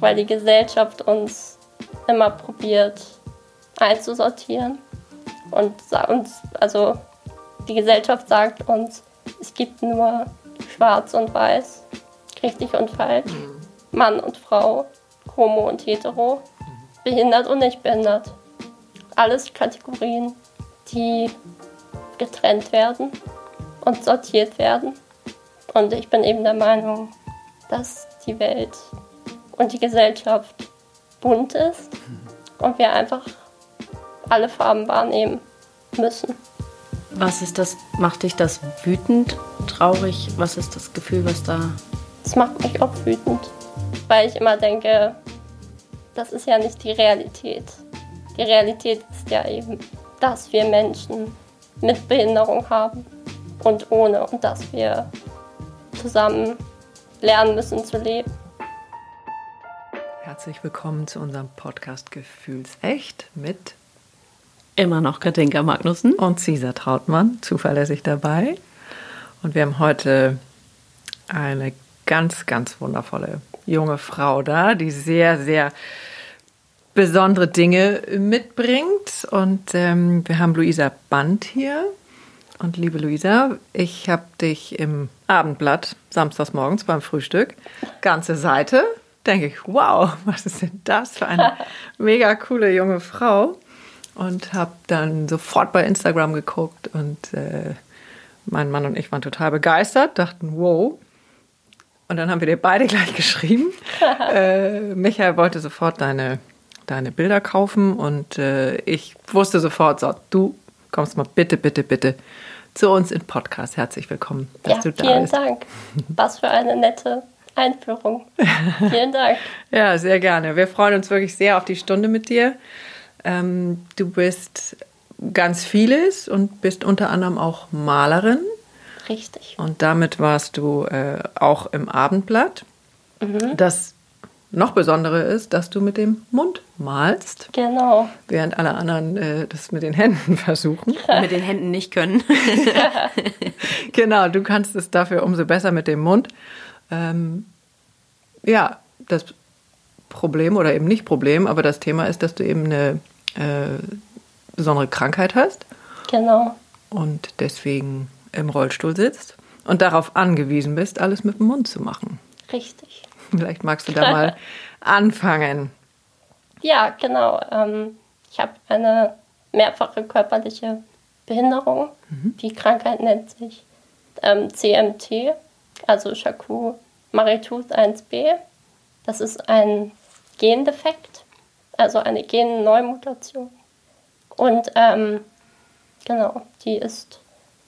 weil die Gesellschaft uns immer probiert einzusortieren und uns, also die Gesellschaft sagt uns, es gibt nur schwarz und weiß, richtig und falsch, mhm. Mann und Frau, homo und hetero, behindert und nicht behindert. Alles Kategorien, die getrennt werden und sortiert werden. Und ich bin eben der Meinung, dass die Welt und die Gesellschaft bunt ist und wir einfach alle Farben wahrnehmen müssen. Was ist das? Macht dich das wütend, traurig? Was ist das Gefühl, was da? Das macht mich auch wütend, weil ich immer denke, das ist ja nicht die Realität. Die Realität ist ja eben, dass wir Menschen mit Behinderung haben und ohne und dass wir zusammen lernen müssen zu leben. Herzlich willkommen zu unserem Podcast Gefühlsecht mit immer noch Katinka Magnussen und Cesar Trautmann, zuverlässig dabei. Und wir haben heute eine ganz, ganz wundervolle junge Frau da, die sehr, sehr besondere Dinge mitbringt. Und ähm, wir haben Luisa Band hier. Und liebe Luisa, ich habe dich im Abendblatt samstags morgens beim Frühstück, ganze Seite, denke ich, wow, was ist denn das für eine mega coole junge Frau? Und habe dann sofort bei Instagram geguckt und äh, mein Mann und ich waren total begeistert, dachten, wow. Und dann haben wir dir beide gleich geschrieben. äh, Michael wollte sofort deine deine Bilder kaufen und äh, ich wusste sofort, so, du kommst mal bitte, bitte, bitte zu uns in Podcast. Herzlich willkommen, dass ja, du da vielen bist. Vielen Dank. Was für eine nette Einführung. vielen Dank. ja, sehr gerne. Wir freuen uns wirklich sehr auf die Stunde mit dir. Ähm, du bist ganz vieles und bist unter anderem auch Malerin. Richtig. Und damit warst du äh, auch im Abendblatt. Mhm. Das noch Besondere ist, dass du mit dem Mund malst. Genau. Während alle anderen äh, das mit den Händen versuchen. mit den Händen nicht können. genau, du kannst es dafür umso besser mit dem Mund. Ähm, ja, das Problem oder eben nicht Problem, aber das Thema ist, dass du eben eine äh, besondere Krankheit hast. Genau. Und deswegen im Rollstuhl sitzt und darauf angewiesen bist, alles mit dem Mund zu machen. Richtig. Vielleicht magst du da mal anfangen. Ja, genau. Ähm, ich habe eine mehrfache körperliche Behinderung. Mhm. Die Krankheit nennt sich ähm, CMT, also Charcot-Marie-Tooth 1b. Das ist ein Gendefekt, also eine Genneumutation. Und ähm, genau, die ist,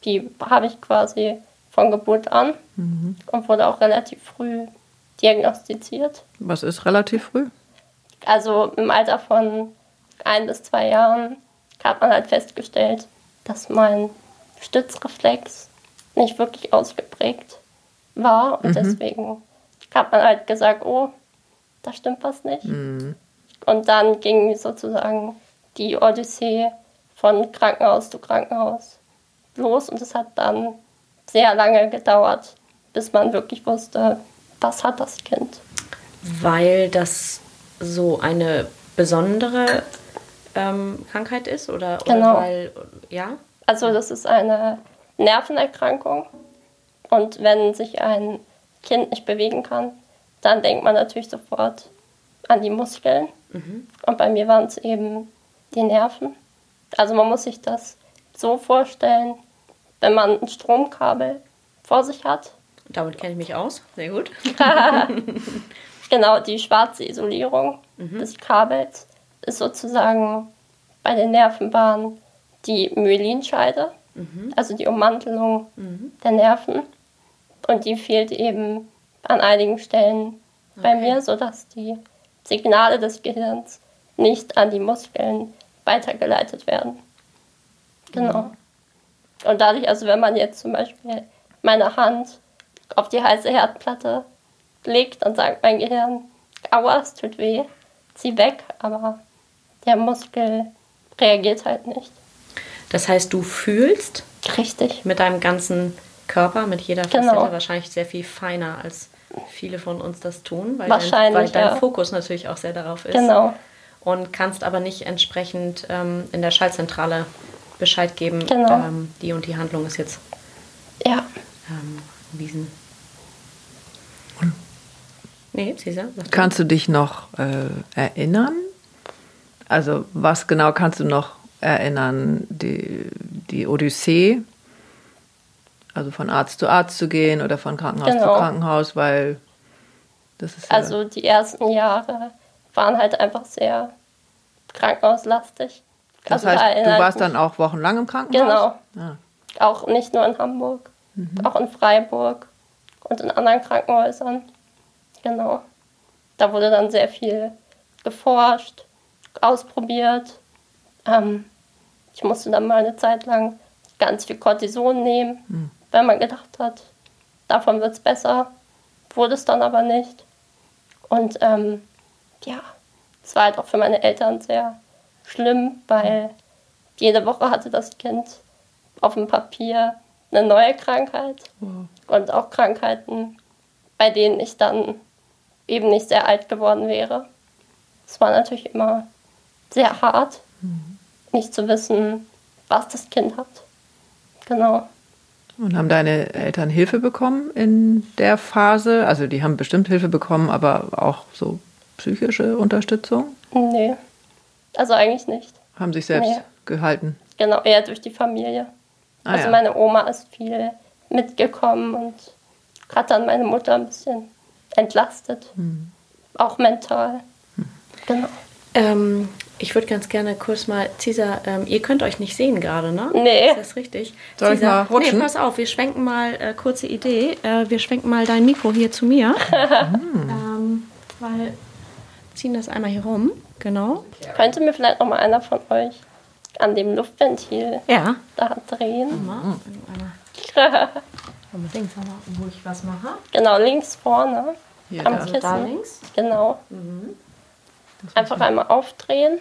die habe ich quasi von Geburt an mhm. und wurde auch relativ früh diagnostiziert. Was ist relativ früh? Also im Alter von ein bis zwei Jahren hat man halt festgestellt, dass mein Stützreflex nicht wirklich ausgeprägt war. Und mhm. deswegen hat man halt gesagt, oh, da stimmt was nicht. Mhm. Und dann ging sozusagen die Odyssee von Krankenhaus zu Krankenhaus los. Und es hat dann sehr lange gedauert, bis man wirklich wusste, was hat das Kind. Weil das so eine besondere ähm, Krankheit ist? Oder, genau. Oder weil, ja? Also das ist eine Nervenerkrankung. Und wenn sich ein Kind nicht bewegen kann, dann denkt man natürlich sofort an die Muskeln. Mhm. Und bei mir waren es eben die Nerven. Also man muss sich das so vorstellen, wenn man ein Stromkabel vor sich hat damit kenne ich mich aus. Sehr gut. genau, die schwarze Isolierung mhm. des Kabels ist sozusagen bei den Nervenbahnen die Myelinscheide, mhm. also die Ummantelung mhm. der Nerven. Und die fehlt eben an einigen Stellen okay. bei mir, sodass die Signale des Gehirns nicht an die Muskeln weitergeleitet werden. Genau. Mhm. Und dadurch, also wenn man jetzt zum Beispiel meine Hand auf die heiße Herdplatte legt, und sagt mein Gehirn, aua, es tut weh, zieh weg, aber der Muskel reagiert halt nicht. Das heißt, du fühlst richtig mit deinem ganzen Körper, mit jeder Facette genau. wahrscheinlich sehr viel feiner als viele von uns das tun, weil, Wahrscheinlich, dein, weil dein ja. Fokus natürlich auch sehr darauf ist. Genau. Und kannst aber nicht entsprechend ähm, in der Schaltzentrale Bescheid geben, Genau. ähm, die und die Handlung ist jetzt Ja. ähm, erwiesen. Nee, du? Kannst du dich noch äh, erinnern? Also was genau kannst du noch erinnern? Die, die Odyssee, also von Arzt zu Arzt zu gehen oder von Krankenhaus Genau. zu Krankenhaus, weil das ist ja, Also die ersten Jahre waren halt einfach sehr krankenhauslastig. das also da heißt, du erinnere ich warst dann auch wochenlang im Krankenhaus? Genau. Ah, Auch nicht nur in Hamburg, auch in Freiburg und in anderen Krankenhäusern. Genau. Da wurde dann sehr viel geforscht, ausprobiert. Ähm, ich musste dann mal eine Zeit lang ganz viel Cortison nehmen, weil man gedacht hat, davon wird es besser. Wurde es dann aber nicht. Und ähm, ja, es war halt auch für meine Eltern sehr schlimm, weil jede Woche hatte das Kind auf dem Papier eine neue Krankheit und auch Krankheiten, bei denen ich dann eben nicht sehr alt geworden wäre. Es war natürlich immer sehr hart, nicht zu wissen, was das Kind hat. Genau. Und haben deine Eltern Hilfe bekommen in der Phase? Also die haben bestimmt Hilfe bekommen, aber auch so psychische Unterstützung? Nee. Also eigentlich nicht. Haben sich selbst Nee. gehalten? Genau, eher durch die Familie. Ah, also ja. meine Oma ist viel mitgekommen und hat dann meine Mutter ein bisschen entlastet. Hm. Auch mental. Genau. Ähm, ich würde ganz gerne kurz mal, Cesar, ähm, ihr könnt euch nicht sehen gerade, ne? Nee. Ist das richtig? Soll ich mal rutschen? Nee, pass auf, wir schwenken mal, äh, kurze Idee, äh, wir schwenken mal dein Mikro hier zu mir. ähm, weil, ziehen das einmal hier rum, genau. Könnte mir vielleicht noch mal einer von euch an dem Luftventil Ja. da drehen? Einmal, mal mal, wo ich was mache. genau, links vorne Hier, am da. Also da Kissen. links. Genau. Einfach einmal aufdrehen.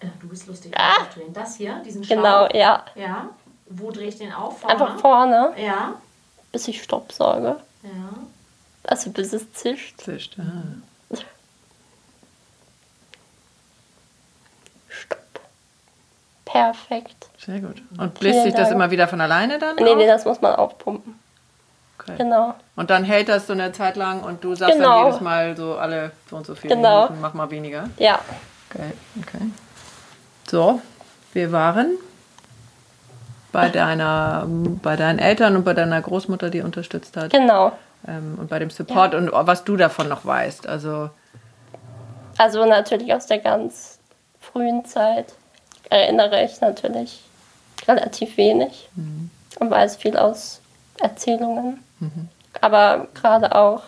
Äh, du bist lustig. Ah. aufdrehen. Das hier, diesen Genau, ja. Ja. Wo drehe ich den auf? Einfach vorne, Ja. bis ich Staubsauge. Ja. Also bis es zischt. Zischt, ah. Stopp. Perfekt. Sehr gut. Und bläst sich das immer wieder von alleine dann? Nee, auf? nee, das muss man aufpumpen. Okay. Genau. Und dann hält das so eine Zeit lang und du sagst Genau. dann jedes Mal so alle so und so viele Genau. Minuten, mach mal weniger. Ja. Okay, okay. So, wir waren bei deiner, bei deinen Eltern und bei deiner Großmutter, die unterstützt hat. Genau. Ähm, und bei dem Support und was du davon noch weißt. Also, Also natürlich aus der ganz frühen Zeit erinnere ich natürlich relativ wenig und weiß viel aus Erzählungen. Aber gerade auch,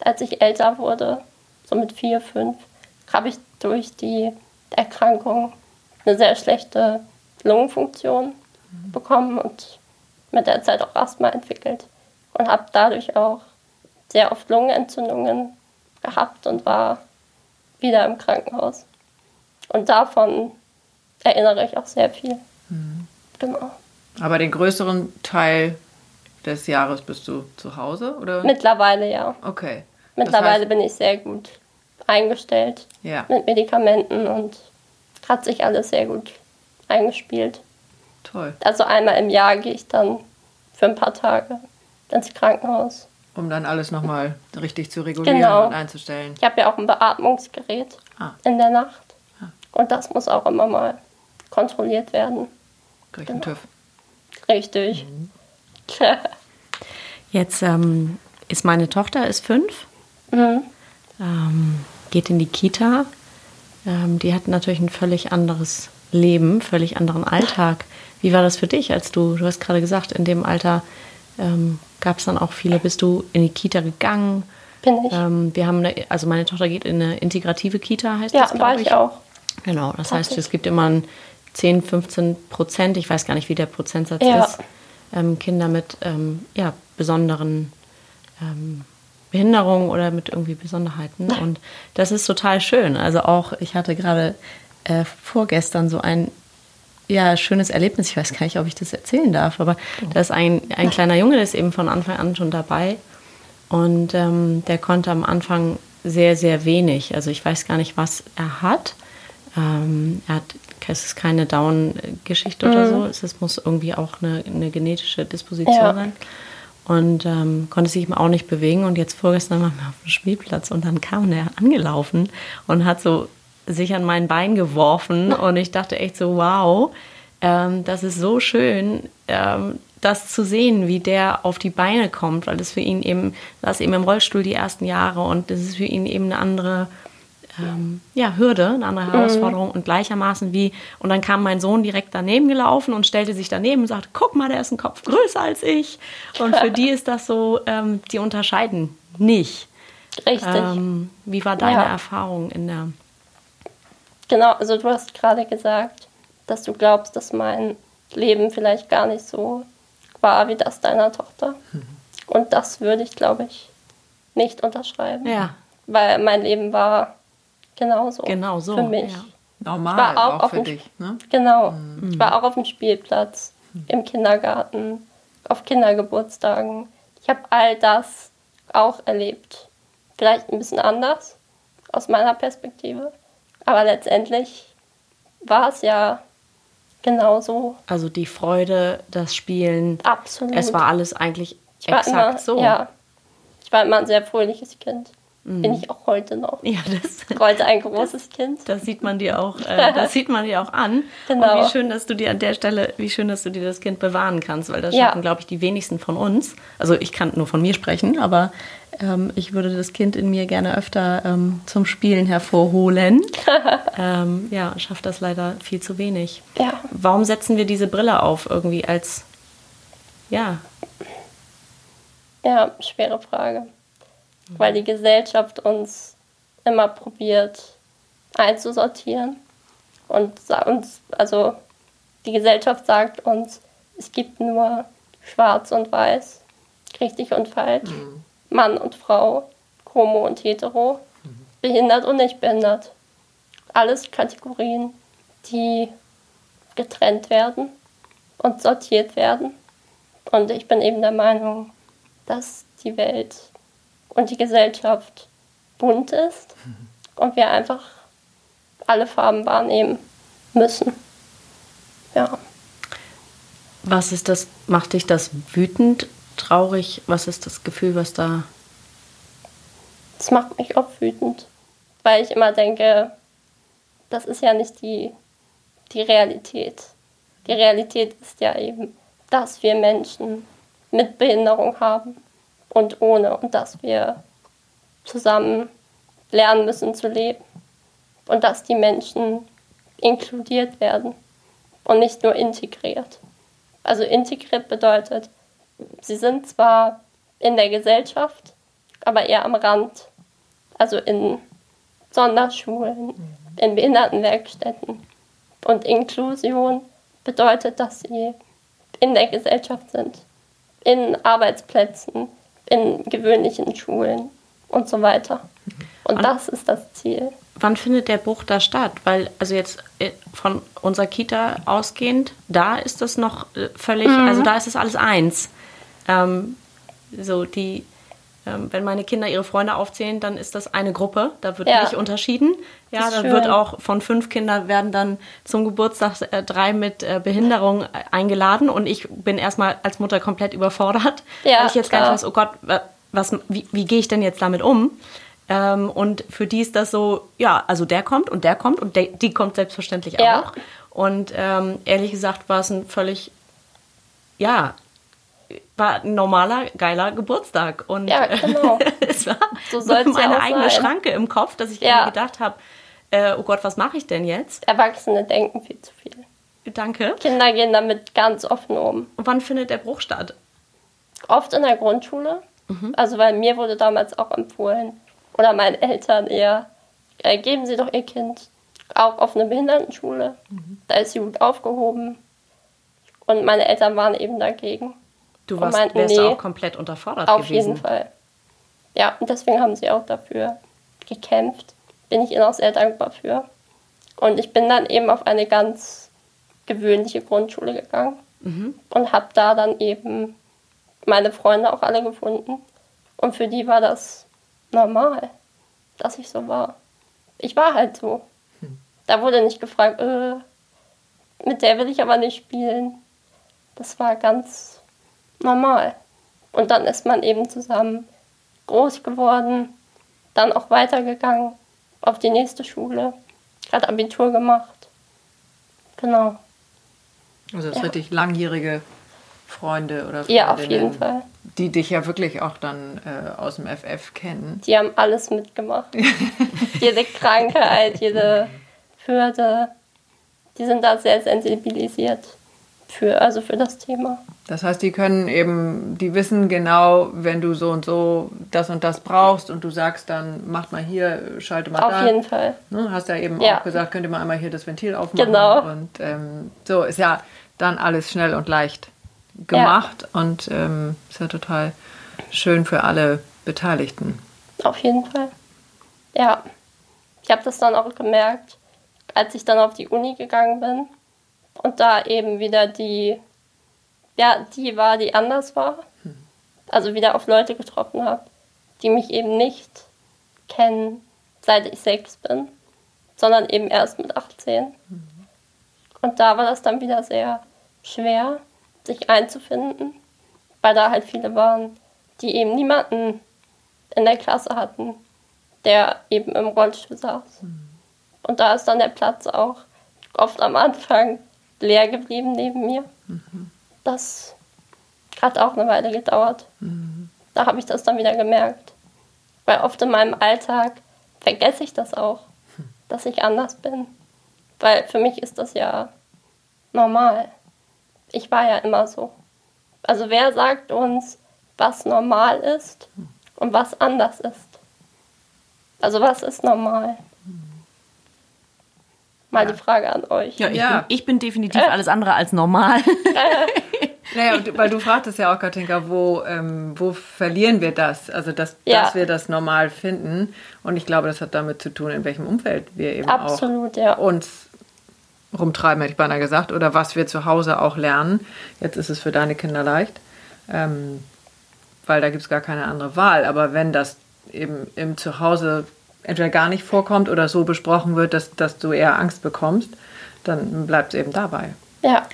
als ich älter wurde, so mit vier, fünf, habe ich durch die Erkrankung eine sehr schlechte Lungenfunktion bekommen und mit der Zeit auch Asthma entwickelt und habe dadurch auch sehr oft Lungenentzündungen gehabt und war wieder im Krankenhaus. Und davon erinnere ich auch sehr viel. Genau. aber den größeren Teil des Jahres bist du zu Hause, oder? Mittlerweile ja. okay. Das Mittlerweile heißt- bin ich sehr gut eingestellt Ja, mit Medikamenten und hat sich alles sehr gut eingespielt. toll. Also einmal im Jahr gehe ich dann für ein paar Tage ins Krankenhaus. Um dann alles nochmal richtig zu regulieren Genau. und einzustellen. Ich habe ja auch ein Beatmungsgerät Ah. in der Nacht. Und das muss auch immer mal kontrolliert werden. Krieg einen Genau. TÜV. Richtig. Jetzt ähm, ist meine Tochter ist fünf, mhm. ähm, geht in die Kita. Ähm, die hat natürlich ein völlig anderes Leben, völlig anderen Alltag. Wie war das für dich, als du, du hast gerade gesagt, in dem Alter ähm, gab es dann auch viele, bist du in die Kita gegangen? Bin ich. Ähm, wir haben, eine, also meine Tochter geht in eine integrative Kita, heißt ja, das, glaub war ich auch. Genau, das heißt, es gibt immer ein 10, 15 Prozent, ich weiß gar nicht, wie der Prozentsatz Ja. ist, ähm, Kinder mit ähm, ja, besonderen ähm, Behinderungen oder mit irgendwie Besonderheiten. Und das ist total schön. Also auch, ich hatte gerade äh, vorgestern so ein ja, schönes Erlebnis. Ich weiß gar nicht, ob ich das erzählen darf, aber da ist ein, ein kleiner Junge, der ist eben von Anfang an schon dabei. Und ähm, der konnte am Anfang sehr, sehr wenig. Also ich weiß gar nicht, was er hat. Ähm, er hat, es ist keine Down-Geschichte mhm. oder so. Es, muss irgendwie auch eine, eine genetische Disposition ja. sein. Und ähm, konnte sich eben auch nicht bewegen. Und jetzt vorgestern waren wir auf dem Spielplatz und dann kam er angelaufen und hat so sich an mein Bein geworfen. Und ich dachte echt so, wow, ähm, das ist so schön, ähm, das zu sehen, wie der auf die Beine kommt, weil das für ihn eben, saß eben im Rollstuhl die ersten Jahre und das ist für ihn eben eine andere ähm, ja, Hürde, eine andere Herausforderung mhm. und gleichermaßen wie, und dann kam mein Sohn direkt daneben gelaufen und stellte sich daneben und sagte, guck mal, der ist ein Kopf größer als ich. Und für die ist das so, ähm, die unterscheiden nicht. Richtig. Ähm, wie war deine ja. Erfahrung in der... Genau, also du hast gerade gesagt, dass du glaubst, dass mein Leben vielleicht gar nicht so war wie das deiner Tochter. Mhm. Und das würde ich, glaube ich, nicht unterschreiben. Ja. Weil mein Leben war genauso. Genau so. Für mich. Ja. Normal, auch, auch für dich. Ne? Genau. Mhm. Ich war auch auf dem Spielplatz, mhm. im Kindergarten, auf Kindergeburtstagen. Ich habe all das auch erlebt. Vielleicht ein bisschen anders aus meiner Perspektive. Aber letztendlich war es ja genauso. Also die Freude, das Spielen. Absolut. Es war alles eigentlich ich exakt immer, so. Ja. Ich war immer ein sehr fröhliches Kind. Mhm. Bin ich auch heute noch. Ja, das heute ein großes Kind. Das sieht man dir auch, äh, das sieht man dir auch an. Genau. Und wie schön, dass du dir an der Stelle, wie schön, dass du dir das Kind bewahren kannst, weil das ja. schaffen, glaube ich, die wenigsten von uns. Also ich kann nur von mir sprechen, aber ähm, ich würde das Kind in mir gerne öfter ähm, zum Spielen hervorholen. ähm, ja, schafft das leider viel zu wenig. Ja. Warum setzen wir diese Brille auf irgendwie als, ja? Ja, schwere Frage. Weil die Gesellschaft uns immer probiert einzusortieren und uns, also die Gesellschaft sagt uns, es gibt nur schwarz und weiß, richtig und falsch. Mhm. Mann und Frau, Homo und Hetero, mhm. behindert und nicht behindert. Alles Kategorien, die getrennt werden und sortiert werden. Und ich bin eben der Meinung, dass die Welt und die Gesellschaft bunt ist mhm. und wir einfach alle Farben wahrnehmen müssen. Ja. Was ist das, macht dich das wütend traurig? Was ist das Gefühl, was da. Das macht mich oft wütend, weil ich immer denke, das ist ja nicht die, die Realität. Die Realität ist ja eben, dass wir Menschen mit Behinderung haben und ohne und dass wir zusammen lernen müssen zu leben und dass die Menschen inkludiert werden und nicht nur integriert. Also integriert bedeutet, Sie sind zwar in der Gesellschaft, aber eher am Rand. Also in Sonderschulen, in Behindertenwerkstätten. Und Inklusion bedeutet, dass sie in der Gesellschaft sind, in Arbeitsplätzen, in gewöhnlichen Schulen und so weiter. Und das ist das Ziel. Wann findet der Bruch da statt? Weil, also jetzt äh, von unserer Kita ausgehend, da ist das noch äh, völlig, mhm. also da ist es alles eins. Ähm, so die, ähm, wenn meine Kinder ihre Freunde aufzählen, dann ist das eine Gruppe. Da wird ja. nicht unterschieden. Ja, da wird auch von fünf Kindern werden dann zum Geburtstag äh, drei mit äh, Behinderung äh, eingeladen und ich bin erstmal als Mutter komplett überfordert, ja, weil ich jetzt klar. gar nicht weiß, oh Gott, was, wie, wie gehe ich denn jetzt damit um? Ähm, und für die ist das so, ja, also der kommt und der kommt und die kommt selbstverständlich ja. auch. Und ähm, ehrlich gesagt war es ein völlig, ja, war ein normaler, geiler Geburtstag. Und ja, genau. es war so meine ja eigene sein. Schranke im Kopf, dass ich ja. gedacht habe, äh, oh Gott, was mache ich denn jetzt? Erwachsene denken viel zu viel. Danke. Kinder gehen damit ganz offen um. Und wann findet der Bruch statt? Oft in der Grundschule. Mhm. Also, weil mir wurde damals auch empfohlen, oder meinen Eltern eher, äh, geben Sie doch Ihr Kind auch auf eine Behindertenschule. Mhm. Da ist sie gut aufgehoben. Und meine Eltern waren eben dagegen. Du warst, meinten, wärst nee, auch komplett unterfordert auf gewesen. Auf jeden Fall. Ja, und deswegen haben sie auch dafür gekämpft. Bin ich ihnen auch sehr dankbar für. Und ich bin dann eben auf eine ganz gewöhnliche Grundschule gegangen mhm. und habe da dann eben meine Freunde auch alle gefunden Und für die war das normal, dass ich so war. Ich war halt so. Da wurde nicht gefragt, äh, mit der will ich aber nicht spielen. Das war ganz normal. Und dann ist man eben zusammen groß geworden, dann auch weitergegangen auf die nächste Schule, gerade Abitur gemacht. Genau. Also das Ja. richtig langjährige Freunde oder Ja, auf Freundinnen, jeden Fall. Die dich ja wirklich auch dann äh, aus dem FF kennen. Die haben alles mitgemacht. jede Krankheit, jede Hürde. Die sind da sehr sensibilisiert für, also für das Thema. Das heißt, die können eben, die wissen genau, wenn du so und so das und das brauchst und du sagst dann, mach mal hier, schalte mal Auf da. jeden Fall. Ne, hast ja eben Ja. auch gesagt, könnt ihr mal einmal hier das Ventil aufmachen. Genau. Und ähm, so ist ja dann alles schnell und leicht gemacht und ähm, ist ja total schön für alle Beteiligten. Auf jeden Fall. Ja. Ich habe das dann auch gemerkt, als ich dann auf die Uni gegangen bin und da eben wieder die, ja, die war, die anders war. Also wieder auf Leute getroffen habe, die mich eben nicht kennen, seit ich sechs bin, sondern eben erst mit 18. Und da war das dann wieder sehr schwer, sich einzufinden, weil da halt viele waren, die eben niemanden in der Klasse hatten, der eben im Rollstuhl saß. Und da ist dann der Platz auch oft am Anfang leer geblieben neben mir. Das hat auch eine Weile gedauert. Da habe ich das dann wieder gemerkt. Weil oft in meinem Alltag vergesse ich das auch, dass ich anders bin. Weil für mich ist das ja normal. Ich war ja immer so. Also wer sagt uns, was normal ist und was anders ist? Also was ist normal? Mal die Frage an euch. Ja, ich, Ja. Bin, ich bin definitiv alles andere als normal. Naja, und, weil du fragtest ja auch, Katinka, wo, ähm, wo verlieren wir das? Also, dass, Ja. dass wir das normal finden. Und ich glaube, das hat damit zu tun, in welchem Umfeld wir eben Absolut, auch ja. uns rumtreiben, hätte ich beinahe gesagt, oder was wir zu Hause auch lernen. Jetzt ist es für deine Kinder leicht, ähm, weil da gibt es gar keine andere Wahl. Aber wenn das eben im Zuhause entweder gar nicht vorkommt oder so besprochen wird, dass, dass du eher Angst bekommst, dann bleibt es eben dabei. Ja,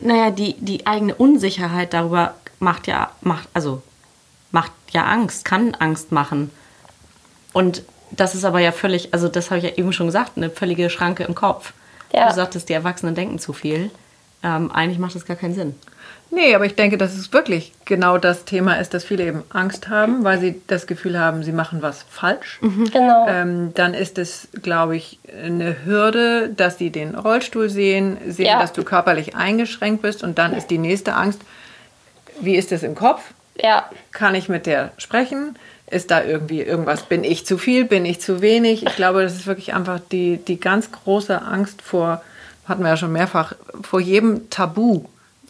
Naja, die, die eigene Unsicherheit darüber macht ja, macht, also macht ja Angst, kann Angst machen. Und das ist aber ja völlig, also das habe ich ja eben schon gesagt, eine völlige Schranke im Kopf. Ja. Du sagtest, die Erwachsenen denken zu viel. Ähm, eigentlich macht das gar keinen Sinn. Nee, aber ich denke, dass es wirklich genau das Thema ist, dass viele eben Angst haben, weil sie das Gefühl haben, sie machen was falsch. genau. Ähm, dann ist es, glaube ich, eine Hürde, dass sie den Rollstuhl sehen, sehen, Ja. dass du körperlich eingeschränkt bist und dann ist die nächste Angst, wie ist es im Kopf? ja, Kann ich mit der sprechen? Ist da irgendwie irgendwas? Bin ich zu viel? Bin ich zu wenig? Ich glaube, das ist wirklich einfach die, die ganz große Angst vor, hatten wir ja schon mehrfach, vor jedem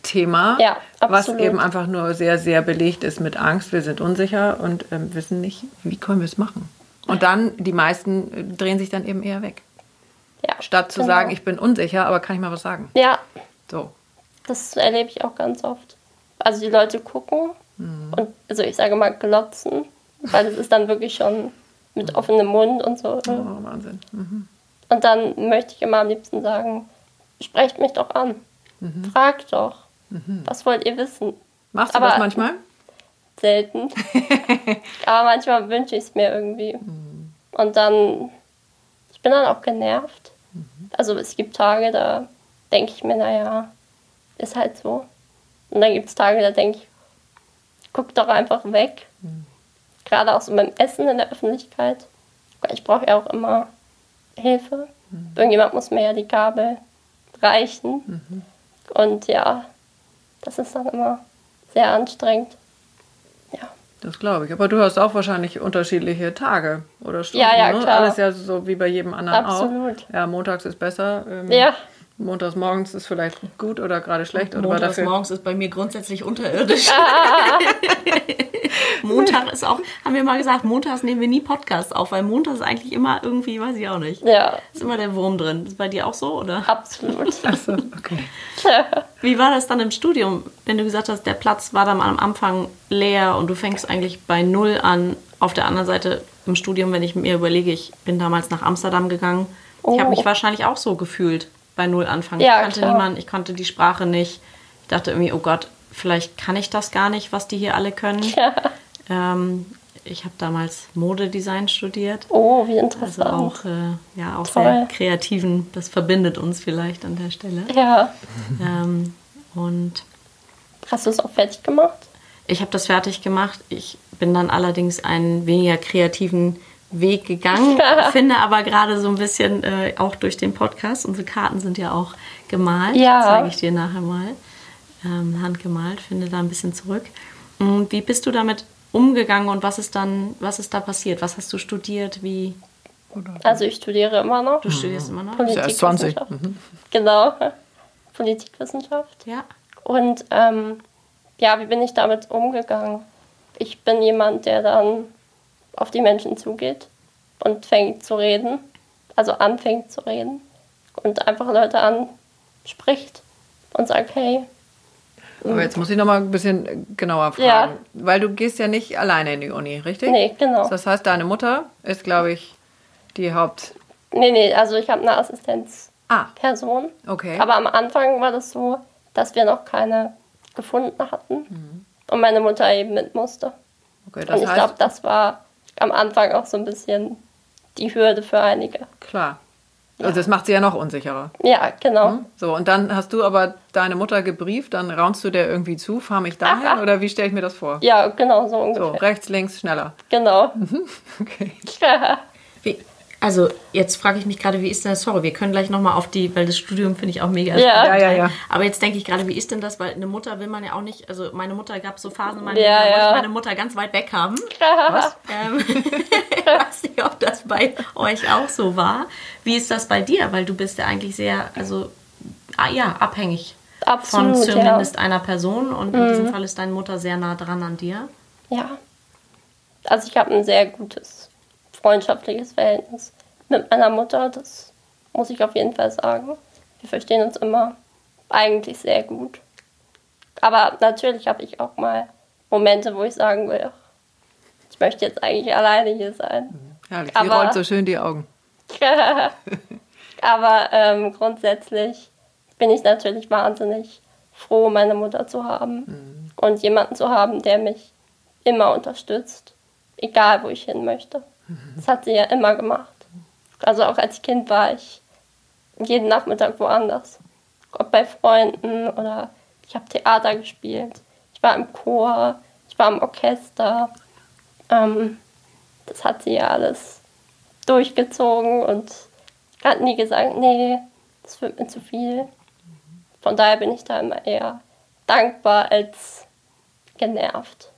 Tabu-Thema, Ja, was eben einfach nur sehr, sehr belegt ist mit Angst. Wir sind unsicher und ähm, wissen nicht, wie können wir es machen. Und dann, die meisten drehen sich dann eben eher weg. ja. Statt zu genau. sagen, ich bin unsicher, aber kann ich mal was sagen? Ja, So. das erlebe ich auch ganz oft. Also die Leute gucken und, also ich sage mal glotzen, weil es ist dann wirklich schon mit offenem Mund und so. Oh, Wahnsinn. Mhm. Und dann möchte ich immer am liebsten sagen, sprecht mich doch an. Fragt doch. Was wollt ihr wissen? Machst du Aber- das manchmal? Selten. Aber manchmal wünsche ich es mir irgendwie. Und dann, ich bin dann auch genervt. Also es gibt Tage, da denke ich mir, naja, ist halt so. Und dann gibt es Tage, da denke ich, guck doch einfach weg. Gerade auch so beim Essen in der Öffentlichkeit. Ich brauche ja auch immer Hilfe. Irgendjemand muss mir ja die Gabel reichen. Und ja, das ist dann immer sehr anstrengend. Ja. Das glaube ich. Aber du hast auch wahrscheinlich unterschiedliche Tage oder Stunden. Ja, ja, ne? klar. Alles ja so wie bei jedem anderen Absolut. auch. Ja, montags ist besser. Ähm, Ja, montags morgens ist vielleicht gut oder gerade schlecht. Oder Montags dafür morgens ist bei mir grundsätzlich unterirdisch. Montag ist auch, haben wir mal gesagt, montags nehmen wir nie Podcasts auf, weil Montag ist eigentlich immer irgendwie, weiß ich auch nicht. Ja, Ist immer der Wurm drin. Ist bei dir auch so, oder? absolut. Achso, okay. Wie war das dann im Studium, wenn du gesagt hast, der Platz war dann am Anfang leer und du fängst eigentlich bei Null an? Auf der anderen Seite im Studium, wenn ich mir überlege, ich bin damals nach Amsterdam gegangen. Ich habe Oh. mich wahrscheinlich auch so gefühlt bei Null anfangen. Ja, ich kannte klar. niemanden, ich konnte die Sprache nicht. Ich dachte irgendwie, oh Gott, vielleicht kann ich das gar nicht, was die hier alle können. Ähm, ich habe damals Modedesign studiert. Oh, wie Also interessant. auch, äh, ja, auch Toll. sehr kreativen, das verbindet uns vielleicht an der Stelle. Ja. Ähm, und Hast du es auch fertig gemacht? ich habe das fertig gemacht. Ich bin dann allerdings einen weniger kreativen Weg gegangen, finde aber gerade so ein bisschen äh, auch durch den Podcast, unsere Karten sind ja auch gemalt, Ja. zeige ich dir nachher mal, ähm, handgemalt, finde da ein bisschen zurück. Und wie bist du damit umgegangen und was ist dann, was ist da passiert? Was hast du studiert? Wie Also ich studiere immer noch du studierst immer noch? Ist ja erst 20. Politikwissenschaft. Genau. Politikwissenschaft. Ja. Und ähm, ja, wie bin ich damit umgegangen? Ich bin jemand, der dann auf die Menschen zugeht und fängt zu reden, also anfängt zu reden und einfach Leute anspricht und sagt, hey, Aber jetzt muss ich noch mal ein bisschen genauer fragen. Ja. Weil du gehst ja nicht alleine in die Uni, richtig? nee, genau. Das heißt, deine Mutter ist, glaube ich, die Haupt... Nee, nee, also ich habe eine Assistenzperson. Ah, okay. Aber am Anfang war das so, dass wir noch keine gefunden hatten und meine Mutter eben mit musste. okay Und das ich heißt, glaube, das war am Anfang auch so ein bisschen die Hürde für einige. klar. Also das macht sie ja noch unsicherer. Ja, genau. Hm? So, und dann hast du aber deine Mutter gebrieft, dann raunst du der irgendwie zu, fahr mich dahin oder wie stelle ich mir das vor? Ja, genau so So, ungefähr. rechts, links, schneller. Genau. Okay. Wie, also jetzt frage ich mich gerade, wie ist denn das? Sorry, wir können gleich nochmal auf die, weil das Studium finde ich auch mega Ja. spannend. Ja, ja, ja. Aber jetzt denke ich gerade, wie ist denn das? Weil eine Mutter will man ja auch nicht, also meine Mutter gab so Phasen, in meinem Ja, Leben, da wollte ja. ich meine Mutter ganz weit weg haben. Was? Ähm, ich weiß nicht, ob das bei euch auch so war. Wie ist das bei dir? Weil du bist ja eigentlich sehr, also ah, ja, abhängig Absolut, von ja. zumindest einer Person und in diesem Fall ist deine Mutter sehr nah dran an dir. Ja. Also ich habe ein sehr gutes freundschaftliches Verhältnis mit meiner Mutter. Das muss ich auf jeden Fall sagen. Wir verstehen uns immer eigentlich sehr gut. Aber natürlich habe ich auch mal Momente, wo ich sagen will, ich möchte jetzt eigentlich alleine hier sein. Herrlich. Sie Aber- rollt so schön die Augen. Aber ähm, grundsätzlich bin ich natürlich wahnsinnig froh, meine Mutter zu haben und jemanden zu haben, der mich immer unterstützt, egal wo ich hin möchte. Das hat sie ja immer gemacht. Also auch als Kind war ich jeden Nachmittag woanders. Ob bei Freunden oder ich habe Theater gespielt. Ich war im Chor, ich war im Orchester. Ähm, das hat sie ja alles durchgezogen und hat nie gesagt, nee, das wird mir zu viel. Von daher bin ich da immer eher dankbar als genervt.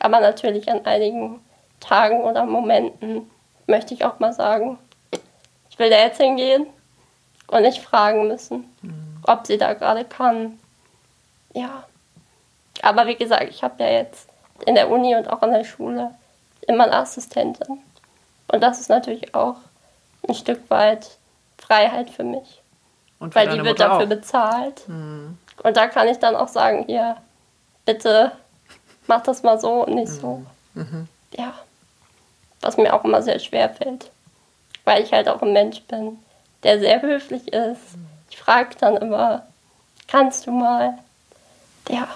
Aber natürlich an einigen Tagen oder Momenten möchte ich auch mal sagen, ich will da jetzt hingehen und nicht fragen müssen, ob sie da gerade kann. Ja. Aber wie gesagt, ich habe ja jetzt in der Uni und auch an der Schule immer eine Assistentin. Und das ist natürlich auch ein Stück weit Freiheit für mich. Und für Weil die wird Mutter dafür auch. bezahlt. Und da kann ich dann auch sagen, hier, bitte mach das mal so und nicht so. Ja. Was mir auch immer sehr schwer fällt. Weil ich halt auch ein Mensch bin, der sehr höflich ist. Ich frage dann immer, kannst du mal? Ja.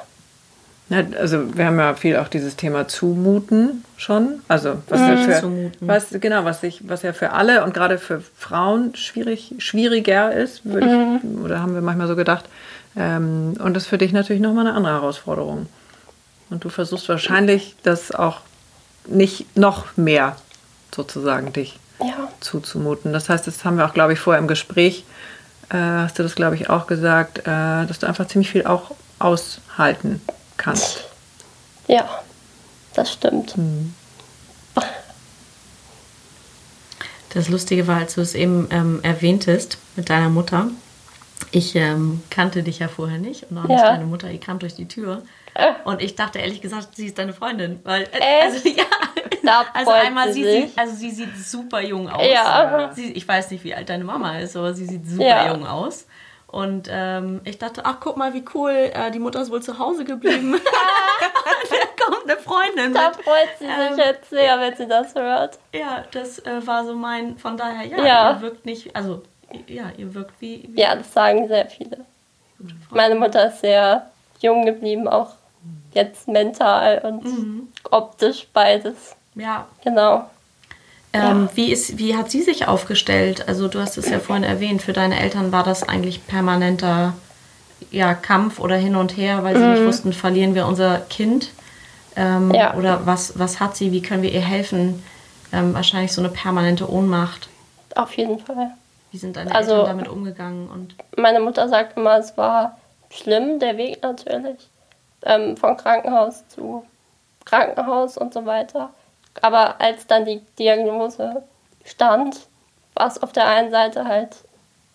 Also wir haben ja viel auch dieses Thema Zumuten schon. Also was ja für Zumuten. was genau, was ich, was ja für alle und gerade für Frauen schwierig, schwieriger ist, würde ich, oder haben wir manchmal so gedacht. Ähm, und das ist für dich natürlich nochmal eine andere Herausforderung. Und du versuchst wahrscheinlich das auch nicht noch mehr sozusagen dich Ja. zuzumuten. Das heißt, das haben wir auch, glaube ich, vorher im Gespräch, äh, hast du das, glaube ich, auch gesagt, äh, dass du einfach ziemlich viel auch aushalten kannst. Ja. Das stimmt. Das Lustige war, als du es eben ähm, erwähntest mit deiner Mutter, ich ähm, kannte dich ja vorher nicht und auch Ja. nicht deine Mutter, ihr kam durch die Tür. Und ich dachte ehrlich gesagt, sie ist deine Freundin. Weil, äh, also, ja. Da also einmal, sie sich. sieht, also sie sieht super jung aus. Ja. Sie, ich weiß nicht, wie alt deine Mama ist, aber sie sieht super Ja. jung aus. Und ähm, ich dachte, ach guck mal, wie cool, äh, die Mutter ist wohl zu Hause geblieben. da kommt eine Freundin Da mit. freut sie Ähm. sich jetzt sehr, wenn sie das hört. Ja, das äh, war so mein, von daher, ja, Ja. ihr wirkt nicht, also, ja, ihr wirkt wie, wie Ja, das sagen sehr viele. Meine Mutter ist sehr jung geblieben, auch jetzt mental und Mhm. optisch beides. ja. Genau. Ähm, wie, ist, wie hat sie sich aufgestellt? Also du hast es ja vorhin erwähnt, für deine Eltern war das eigentlich permanenter ja, Kampf oder hin und her, weil sie nicht wussten, verlieren wir unser Kind? Ähm, Ja. Oder was, was hat sie? Wie können wir ihr helfen? Ähm, wahrscheinlich so eine permanente Ohnmacht. Auf jeden Fall. Wie sind deine Also- Eltern damit umgegangen? Und Meine Mutter sagt immer, es war schlimm, der Weg natürlich. Ähm, von Krankenhaus zu Krankenhaus und so weiter. Aber als dann die Diagnose stand, war es auf der einen Seite halt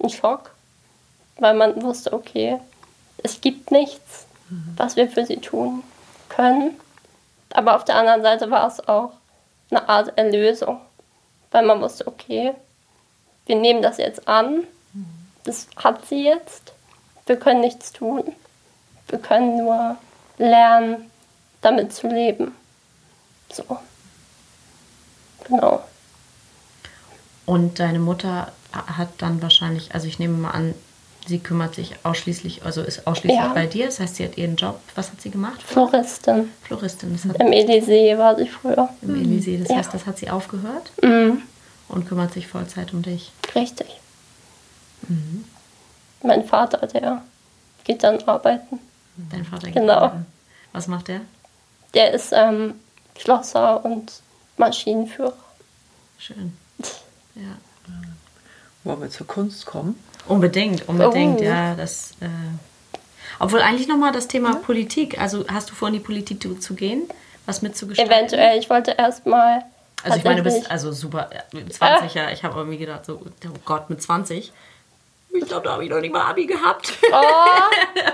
ein Schock, weil man wusste, okay, es gibt nichts, was wir für sie tun können. Aber auf der anderen Seite war es auch eine Art Erlösung, weil man wusste, okay, wir nehmen das jetzt an, das hat sie jetzt, wir können nichts tun, wir können nur lernen, damit zu leben. So. Genau. Und deine Mutter hat dann wahrscheinlich, also ich nehme mal an, sie kümmert sich ausschließlich, also ist ausschließlich Ja. bei dir. Das heißt, sie hat ihren Job, was hat sie gemacht? Floristin. Floristin, das hat Im Elysée war sie früher. im Elysée. Das Ja. heißt, das hat sie aufgehört Mhm. und kümmert sich Vollzeit um dich. Richtig. Mein Vater, der geht dann arbeiten. Dein Vater geht Genau. arbeiten. Was macht der? Der ist ähm, Schlosser und Maschinenführer. Schön. Ja. Wollen wir zur Kunst kommen? Unbedingt, unbedingt, Oh. ja. Das, äh, obwohl eigentlich nochmal das Thema Politik. Also hast du vor, in die Politik zu, zu gehen? Was mitzugestalten? Eventuell, ich wollte erstmal. Also ich meine, du bist also super, äh, mit 20 ja, ich habe irgendwie gedacht, so, oh Gott, mit 20. Ich glaube, da habe ich noch nicht mal Abi gehabt. Oh,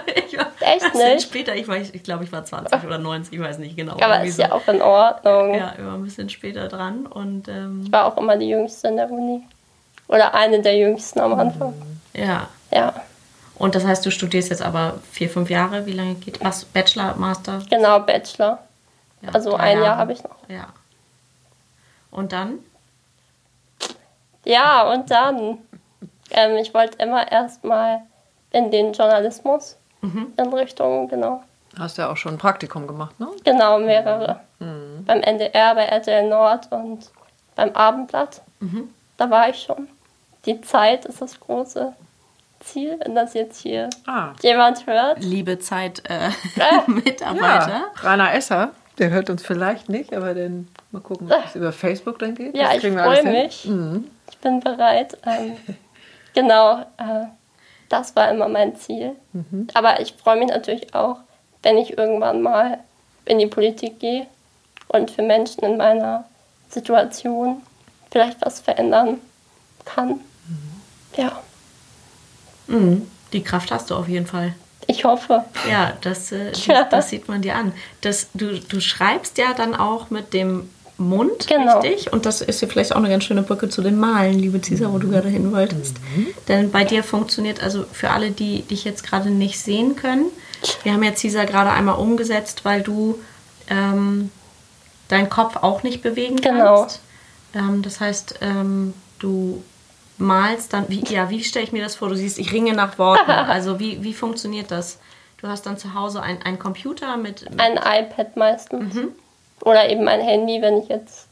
ich war, Echt bisschen nicht? Später, ich, war, ich glaube, ich war 20 oder 90, ich weiß nicht genau. aber ist ja auch in Ordnung. Ja, war ein bisschen später dran und ähm, Ich war auch immer die Jüngste in der Uni. Oder eine der Jüngsten am Anfang. ja. Ja, Und das heißt, du studierst jetzt aber vier, fünf Jahre. Wie lange geht was? Bachelor, Master? genau, Bachelor. Ja, Also ein Jahr habe ich noch. Ja. Und dann? Ja, und dann. Ähm, ich wollte immer erstmal in den Journalismus Mhm. in Richtung, genau. Hast ja auch schon ein Praktikum gemacht, ne? Genau, mehrere. Beim NDR, bei RTL Nord und beim Abendblatt. Mhm. Da war ich schon. Die Zeit ist das große Ziel, wenn das jetzt hier Ah. jemand hört. Liebe Zeit äh, Ja. Rainer Esser, der hört uns vielleicht nicht, aber dann mal gucken, ob es über Facebook dann geht. Ja, Das ich freue mich. Mhm. Ich bin bereit. Ähm, genau, äh, das war immer mein Ziel. Aber ich freue mich natürlich auch, wenn ich irgendwann mal in die Politik gehe und für Menschen in meiner Situation vielleicht was verändern kann. Ja, Mhm. Die Kraft hast du auf jeden Fall. ich hoffe. Ja, das, äh, Ja. das sieht man dir an. Das, du, du schreibst ja dann auch mit dem Mund, Genau. richtig? Und das ist ja vielleicht auch eine ganz schöne Brücke zu dem Malen, liebe Cesar, wo du gerade hin wolltest. Denn bei dir funktioniert, also für alle, die dich jetzt gerade nicht sehen können, wir haben ja Cesar gerade einmal umgesetzt, weil du ähm, deinen Kopf auch nicht bewegen Genau. kannst. Ähm, das heißt, ähm, du malst dann, wie, ja, wie stelle ich mir das vor? Du siehst, ich ringe nach Worten. Also wie, wie funktioniert das? Du hast dann zu Hause ein- einen Computer mit, mit Ein iPad meistens. Oder eben ein Handy, wenn ich jetzt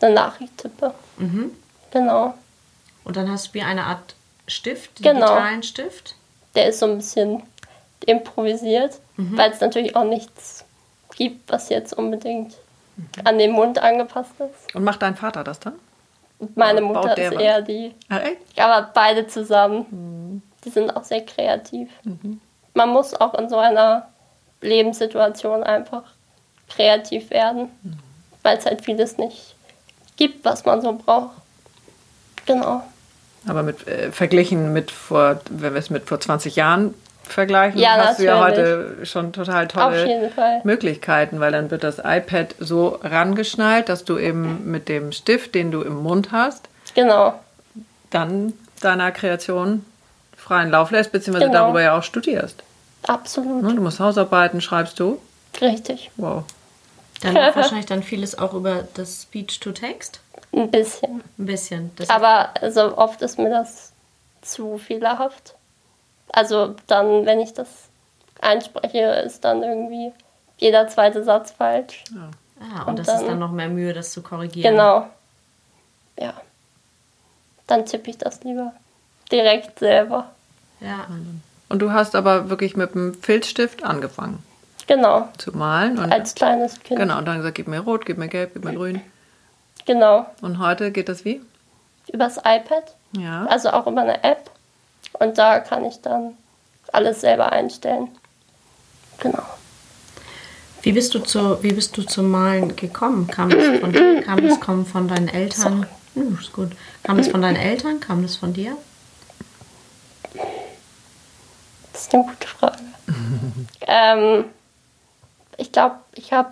eine Nachricht tippe. Genau. und dann hast du wie eine Art Stift, Genau. digitalen Stift. der ist so ein bisschen improvisiert, weil es natürlich auch nichts gibt, was jetzt unbedingt an den Mund angepasst ist. Und macht dein Vater das dann? Meine Baut Mutter ist was? eher die, Ah, aber beide zusammen, die sind auch sehr kreativ. Man muss auch in so einer Lebenssituation einfach kreativ werden, weil es halt vieles nicht gibt, was man so braucht. Genau. Aber mit äh, verglichen mit vor, wenn wir es mit vor 20 Jahren vergleichen, Ja, hast du ja natürlich. heute schon total tolle. Möglichkeiten, weil dann wird das iPad so rangeschnallt, dass du eben mit dem Stift, den du im Mund hast, Genau. dann deiner Kreation freien Lauf lässt, beziehungsweise Genau. darüber ja auch studierst. Absolut. Ne? Du musst Hausarbeiten, schreibst du. Richtig. Wow. Dann wird wahrscheinlich dann vieles auch über das Speech-to-Text. Ein bisschen. Ein bisschen. Das Aber also oft ist mir das zu fehlerhaft. Also dann, wenn ich das einspreche, ist dann irgendwie jeder zweite Satz falsch. ah, und, und das ist dann- dann noch mehr Mühe, das zu korrigieren. Genau. Ja. Dann tippe ich das lieber direkt selber. Ja. Und du hast aber wirklich mit dem Filzstift angefangen Genau. zu malen. Und, Als kleines Kind. genau, und dann gesagt, gib mir rot, gib mir gelb, gib mir grün. Genau. Und heute geht das wie? Übers iPad. Ja. Also auch über eine App. Und da kann ich dann alles selber einstellen. Genau. Wie bist du zu, wie bist du zum Malen gekommen? Kam das von? Kam das kommen von deinen Eltern? Hm, ist gut. Kam das von deinen Eltern? Kam das von dir? Das ist eine gute Frage. ähm, ich glaube, ich habe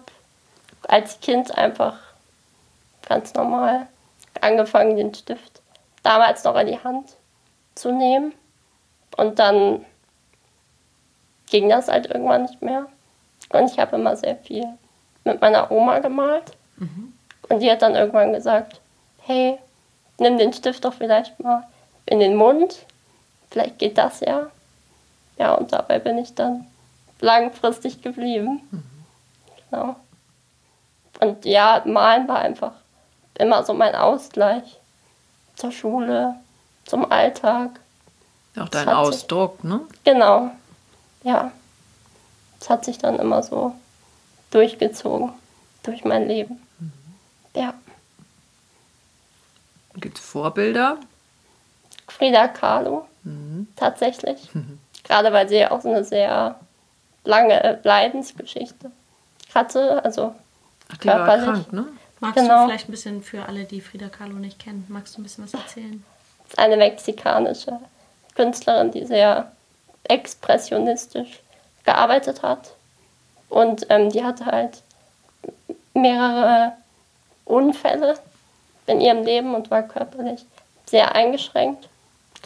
als Kind einfach ganz normal angefangen, den Stift damals noch in die Hand zu nehmen. Und dann ging das halt irgendwann nicht mehr. Und ich habe immer sehr viel mit meiner Oma gemalt. Und die hat dann irgendwann gesagt, hey, nimm den Stift doch vielleicht mal in den Mund. Vielleicht geht das ja. Ja, und dabei bin ich dann langfristig geblieben. Genau. Und ja, malen war einfach immer so mein Ausgleich zur Schule, zum Alltag. Auch dein hat sich- Ausdruck, ne? Genau. Ja. Es hat sich dann immer so durchgezogen durch mein Leben. Ja. Gibt es Vorbilder? Frida Kahlo, tatsächlich. Gerade weil sie ja auch so eine sehr lange Leidensgeschichte hatte. Also Ach, die war Körperlich. krank, ne? Magst Genau. du vielleicht ein bisschen für alle, die Frida Kahlo nicht kennen, magst du ein bisschen was erzählen? ist eine mexikanische Künstlerin, die sehr expressionistisch gearbeitet hat. Und ähm, die hatte halt mehrere Unfälle in ihrem Leben und war körperlich sehr eingeschränkt.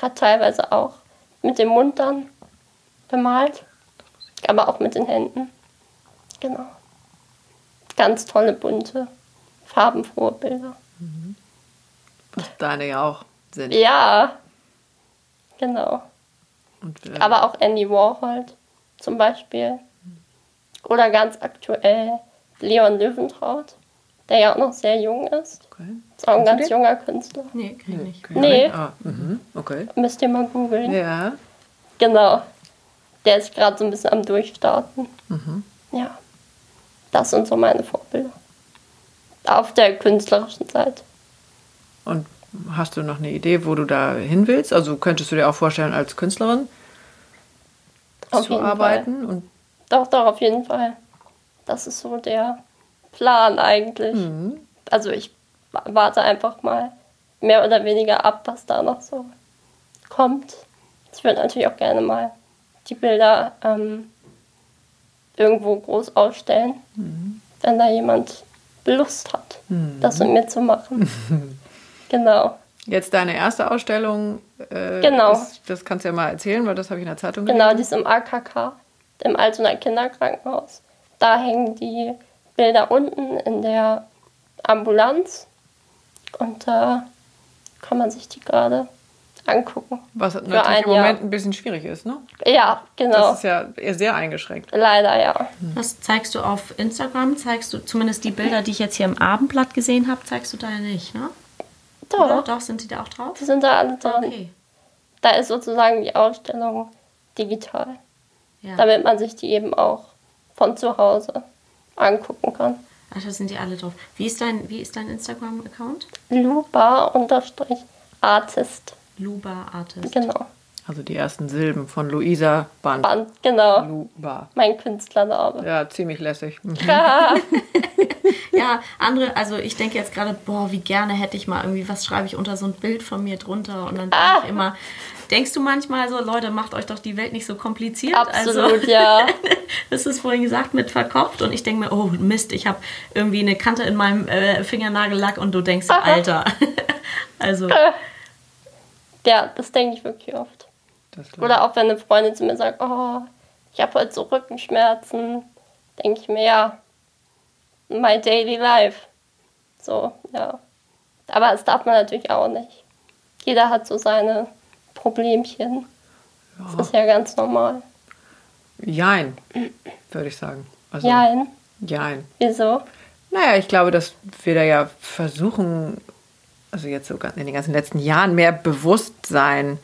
Hat teilweise auch mit dem Mund dann bemalt, aber auch mit den Händen. Genau. Ganz tolle, bunte, farbenfrohe Bilder. Was deine ja auch sind. Ja, genau. Und, Aber auch Andy Warhol zum Beispiel. Oder ganz aktuell Leon Löwentraut, der ja auch noch sehr jung ist. okay. Ist auch ein ganz den? junger Künstler. Nee, kenn ich nicht. Okay. Nee. Ah, mhm. Okay. Müsst ihr mal googeln. Ja. Genau. Der ist gerade so ein bisschen am Durchstarten. Mhm. Ja. Das sind so meine Vorbilder. Auf der künstlerischen Seite. Und hast du noch eine Idee, wo du da hin willst? Also könntest du dir auch vorstellen, als Künstlerin Auf zu arbeiten? Und Doch, doch, auf jeden Fall. Das ist so der Plan eigentlich. Mhm. Also ich wa- warte einfach mal mehr oder weniger ab, was da noch so kommt. Ich würde natürlich auch gerne mal die Bilder ähm, irgendwo groß ausstellen, Mhm. wenn da jemand Lust hat, das mit mir zu machen. genau. jetzt deine erste Ausstellung, äh, Genau. Ist, das kannst du ja mal erzählen, weil das habe ich in der Zeitung Genau, die gelesen. ist im AKK, im Altona Kinderkrankenhaus. Da hängen die Bilder unten in der Ambulanz und da kann man sich die gerade angucken. Was natürlich ein im Moment Jahr. ein bisschen schwierig ist, ne? Ja, genau. Das ist ja sehr eingeschränkt. Leider ja. Das zeigst du auf Instagram, zeigst du zumindest die Bilder, die ich jetzt hier im Abendblatt gesehen habe, zeigst du da ja nicht, ne? Oder? Doch, Doch, sind die da auch drauf? die sind da alle drin. Okay. Da ist sozusagen die Ausstellung digital, Ja. damit man sich die eben auch von zu Hause angucken kann. Ach, da sind die alle drauf. Wie ist dein, wie ist dein Instagram-Account? Luba-Artist. Luba Artist. Genau. Also die ersten Silben von Luisa Band. Band, genau. Luba. Mein Künstlername. Ja, ziemlich lässig. Ja, andere, also ich denke jetzt gerade, boah, wie gerne hätte ich mal irgendwie, was schreibe ich unter so ein Bild von mir drunter und dann denke Ah. ich immer, denkst du manchmal so, Leute, macht euch doch die Welt nicht so kompliziert. Absolut, also, ja. Das ist vorhin gesagt mit verkopft und ich denke mir, oh Mist, ich habe irgendwie eine Kante in meinem äh, Fingernagellack und du denkst, Aha. Alter. also, Ja, das denke ich wirklich oft. Oder auch wenn eine Freundin zu mir sagt, oh, ich habe heute so Rückenschmerzen, denke ich mir, ja, my daily life. So, ja. Aber das darf man natürlich auch nicht. Jeder hat so seine Problemchen. Das ist ja ganz normal. Jein, würde ich sagen. Also, Jein. Jein. Wieso? Naja, ich glaube, dass wir da ja versuchen, also jetzt sogar in den ganzen letzten Jahren mehr Bewusstsein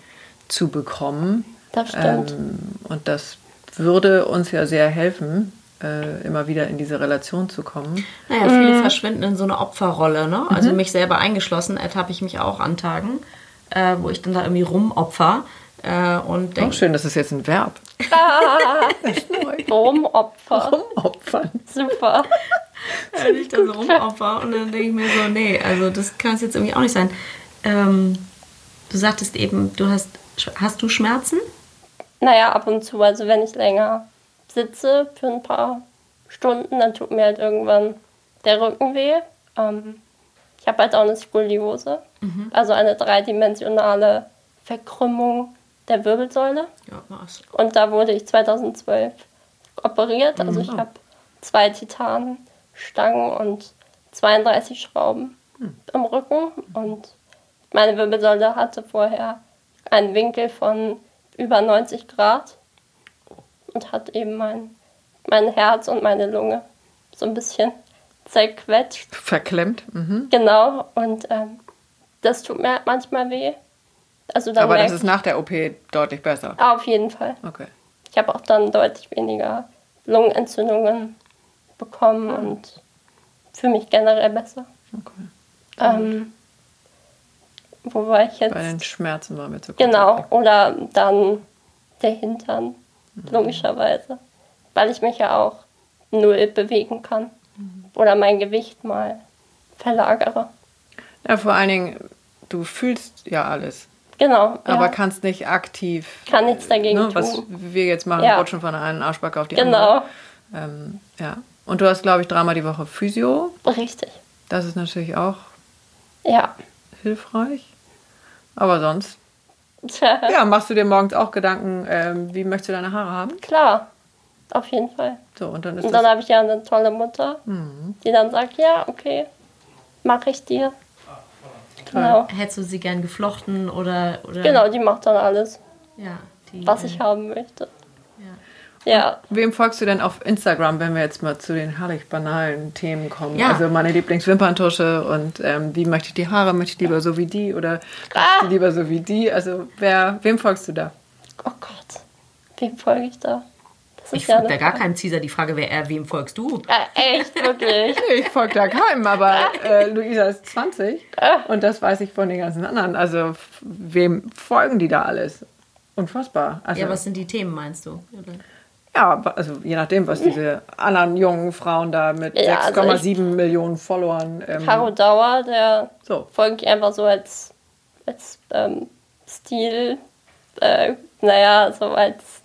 zu bekommen. Das stimmt. Ähm, und das würde uns ja sehr helfen, äh, immer wieder in diese Relation zu kommen. naja, viele verschwinden in so eine Opferrolle, ne? Also mich selber eingeschlossen, ertappe ich mich auch an Tagen, äh, wo ich dann da irgendwie rumopfer äh, und Auch denke, schön, das ist jetzt ein Verb. Rumopfer. Rumopfern. Super. wenn ich da so rumopfer und dann denke ich mir so, nee, also das kann es jetzt irgendwie auch nicht sein. Ähm, du sagtest eben, du hast, hast du Schmerzen? Naja, ab und zu, also wenn ich länger sitze für ein paar Stunden, dann tut mir halt irgendwann der Rücken weh. Ähm, ich habe halt auch eine Skoliose, also eine dreidimensionale Verkrümmung der Wirbelsäule. Ja, was? Und da wurde ich 2012 operiert. Also ich habe zwei Titanstangen und 32 Schrauben im Rücken. Und meine Wirbelsäule hatte vorher einen Winkel von über 90 Grad und hat eben mein, mein Herz und meine Lunge so ein bisschen zerquetscht. Verklemmt. Mhm. Genau. Und ähm, das tut mir halt manchmal weh. Also dann Aber das ist nach der OP deutlich besser. ich, auf jeden Fall. Okay. Ich habe auch dann deutlich weniger Lungenentzündungen bekommen und fühle mich generell besser. okay. Ähm, wo war ich jetzt? Bei den Schmerzen waren wir zu kurz. Genau, oder dann der Hintern, logischerweise. Weil ich mich ja auch null bewegen kann. Oder mein Gewicht mal verlagere. Ja, vor allen Dingen, du fühlst ja alles, Genau. aber ja. kannst nicht aktiv. Kann nichts dagegen ne, Was tun. wir jetzt machen, Ja. rutschen von der einen Arschbacke auf die Genau, andere. Ähm, ja. Und du hast, glaube ich, dreimal die Woche Physio. richtig. Das ist natürlich auch Ja. hilfreich. Aber sonst, ja, machst du dir morgens auch Gedanken, ähm, wie möchtest du deine Haare haben? klar. Auf jeden Fall. So, und dann ist Und dann habe ich ja eine tolle Mutter, Mhm. die dann sagt, ja, okay, mache ich dir. Genau. Hättest du sie gern geflochten oder. oder Genau, die macht dann alles, Ja, die, was äh, ich haben möchte. Ja. Ja, Wem folgst du denn auf Instagram, wenn wir jetzt mal zu den herrlich banalen Themen kommen? Ja. Also meine Lieblingswimperntusche und ähm, wie möchte ich die Haare? Möchte ich lieber so wie die oder Ah. lieber so wie die? Also wer, wem folgst du da? oh Gott, wem folge ich da? Ich folge da gar keinem Caesar die Frage, wer er, wem folgst du? Äh, echt, wirklich. Ich folge da keinem, aber äh, Luisa ist 20 und das weiß ich von den ganzen anderen. Also wem folgen die da alles? Unfassbar. Also, Ja, was sind die Themen, meinst du? Oder? ja, also je nachdem, was diese anderen jungen Frauen da mit Ja, also 6,7 Millionen Followern. Ähm, Caro Dauer, der so. folge ich einfach so als, als ähm, Stil, äh, naja, so als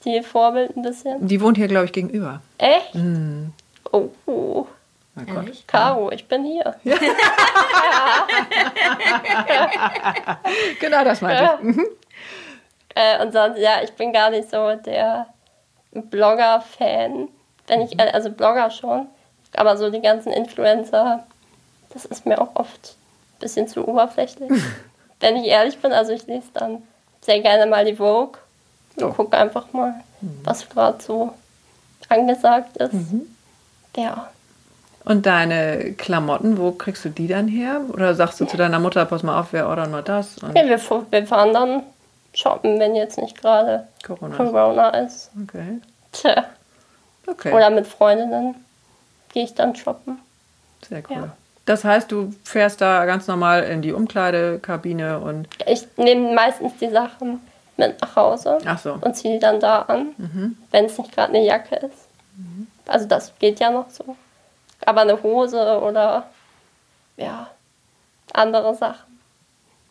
Stilvorbild ein bisschen. Die wohnt hier, glaube ich, gegenüber. Echt? Mhm. Oh, oh, Mein Gott. Ehrlich? Caro, ich bin hier. Genau, das meinte ich. Mhm. Äh, und sonst, ja, ich bin gar nicht so der Blogger-Fan. Wenn ich, äh, also Blogger schon, aber so die ganzen Influencer, das ist mir auch oft ein bisschen zu oberflächlich. Wenn ich ehrlich bin, also ich lese dann sehr gerne mal die Vogue und Oh. gucke einfach mal, was gerade so angesagt ist. Ja. Und deine Klamotten, wo kriegst du die dann her? Oder sagst du zu deiner Mutter, pass mal auf, wir ordern mal das? Und ja wir, wir fahren dann shoppen, wenn jetzt nicht gerade Corona. Corona ist. Okay. Tja. Okay. Oder mit Freundinnen gehe ich dann shoppen. Sehr cool. Ja. Das heißt, du fährst da ganz normal in die Umkleidekabine und Ich nehme meistens die Sachen mit nach Hause so. und ziehe die dann da an, wenn es nicht gerade eine Jacke ist. Also das geht ja noch so. Aber eine Hose oder ja, andere Sachen.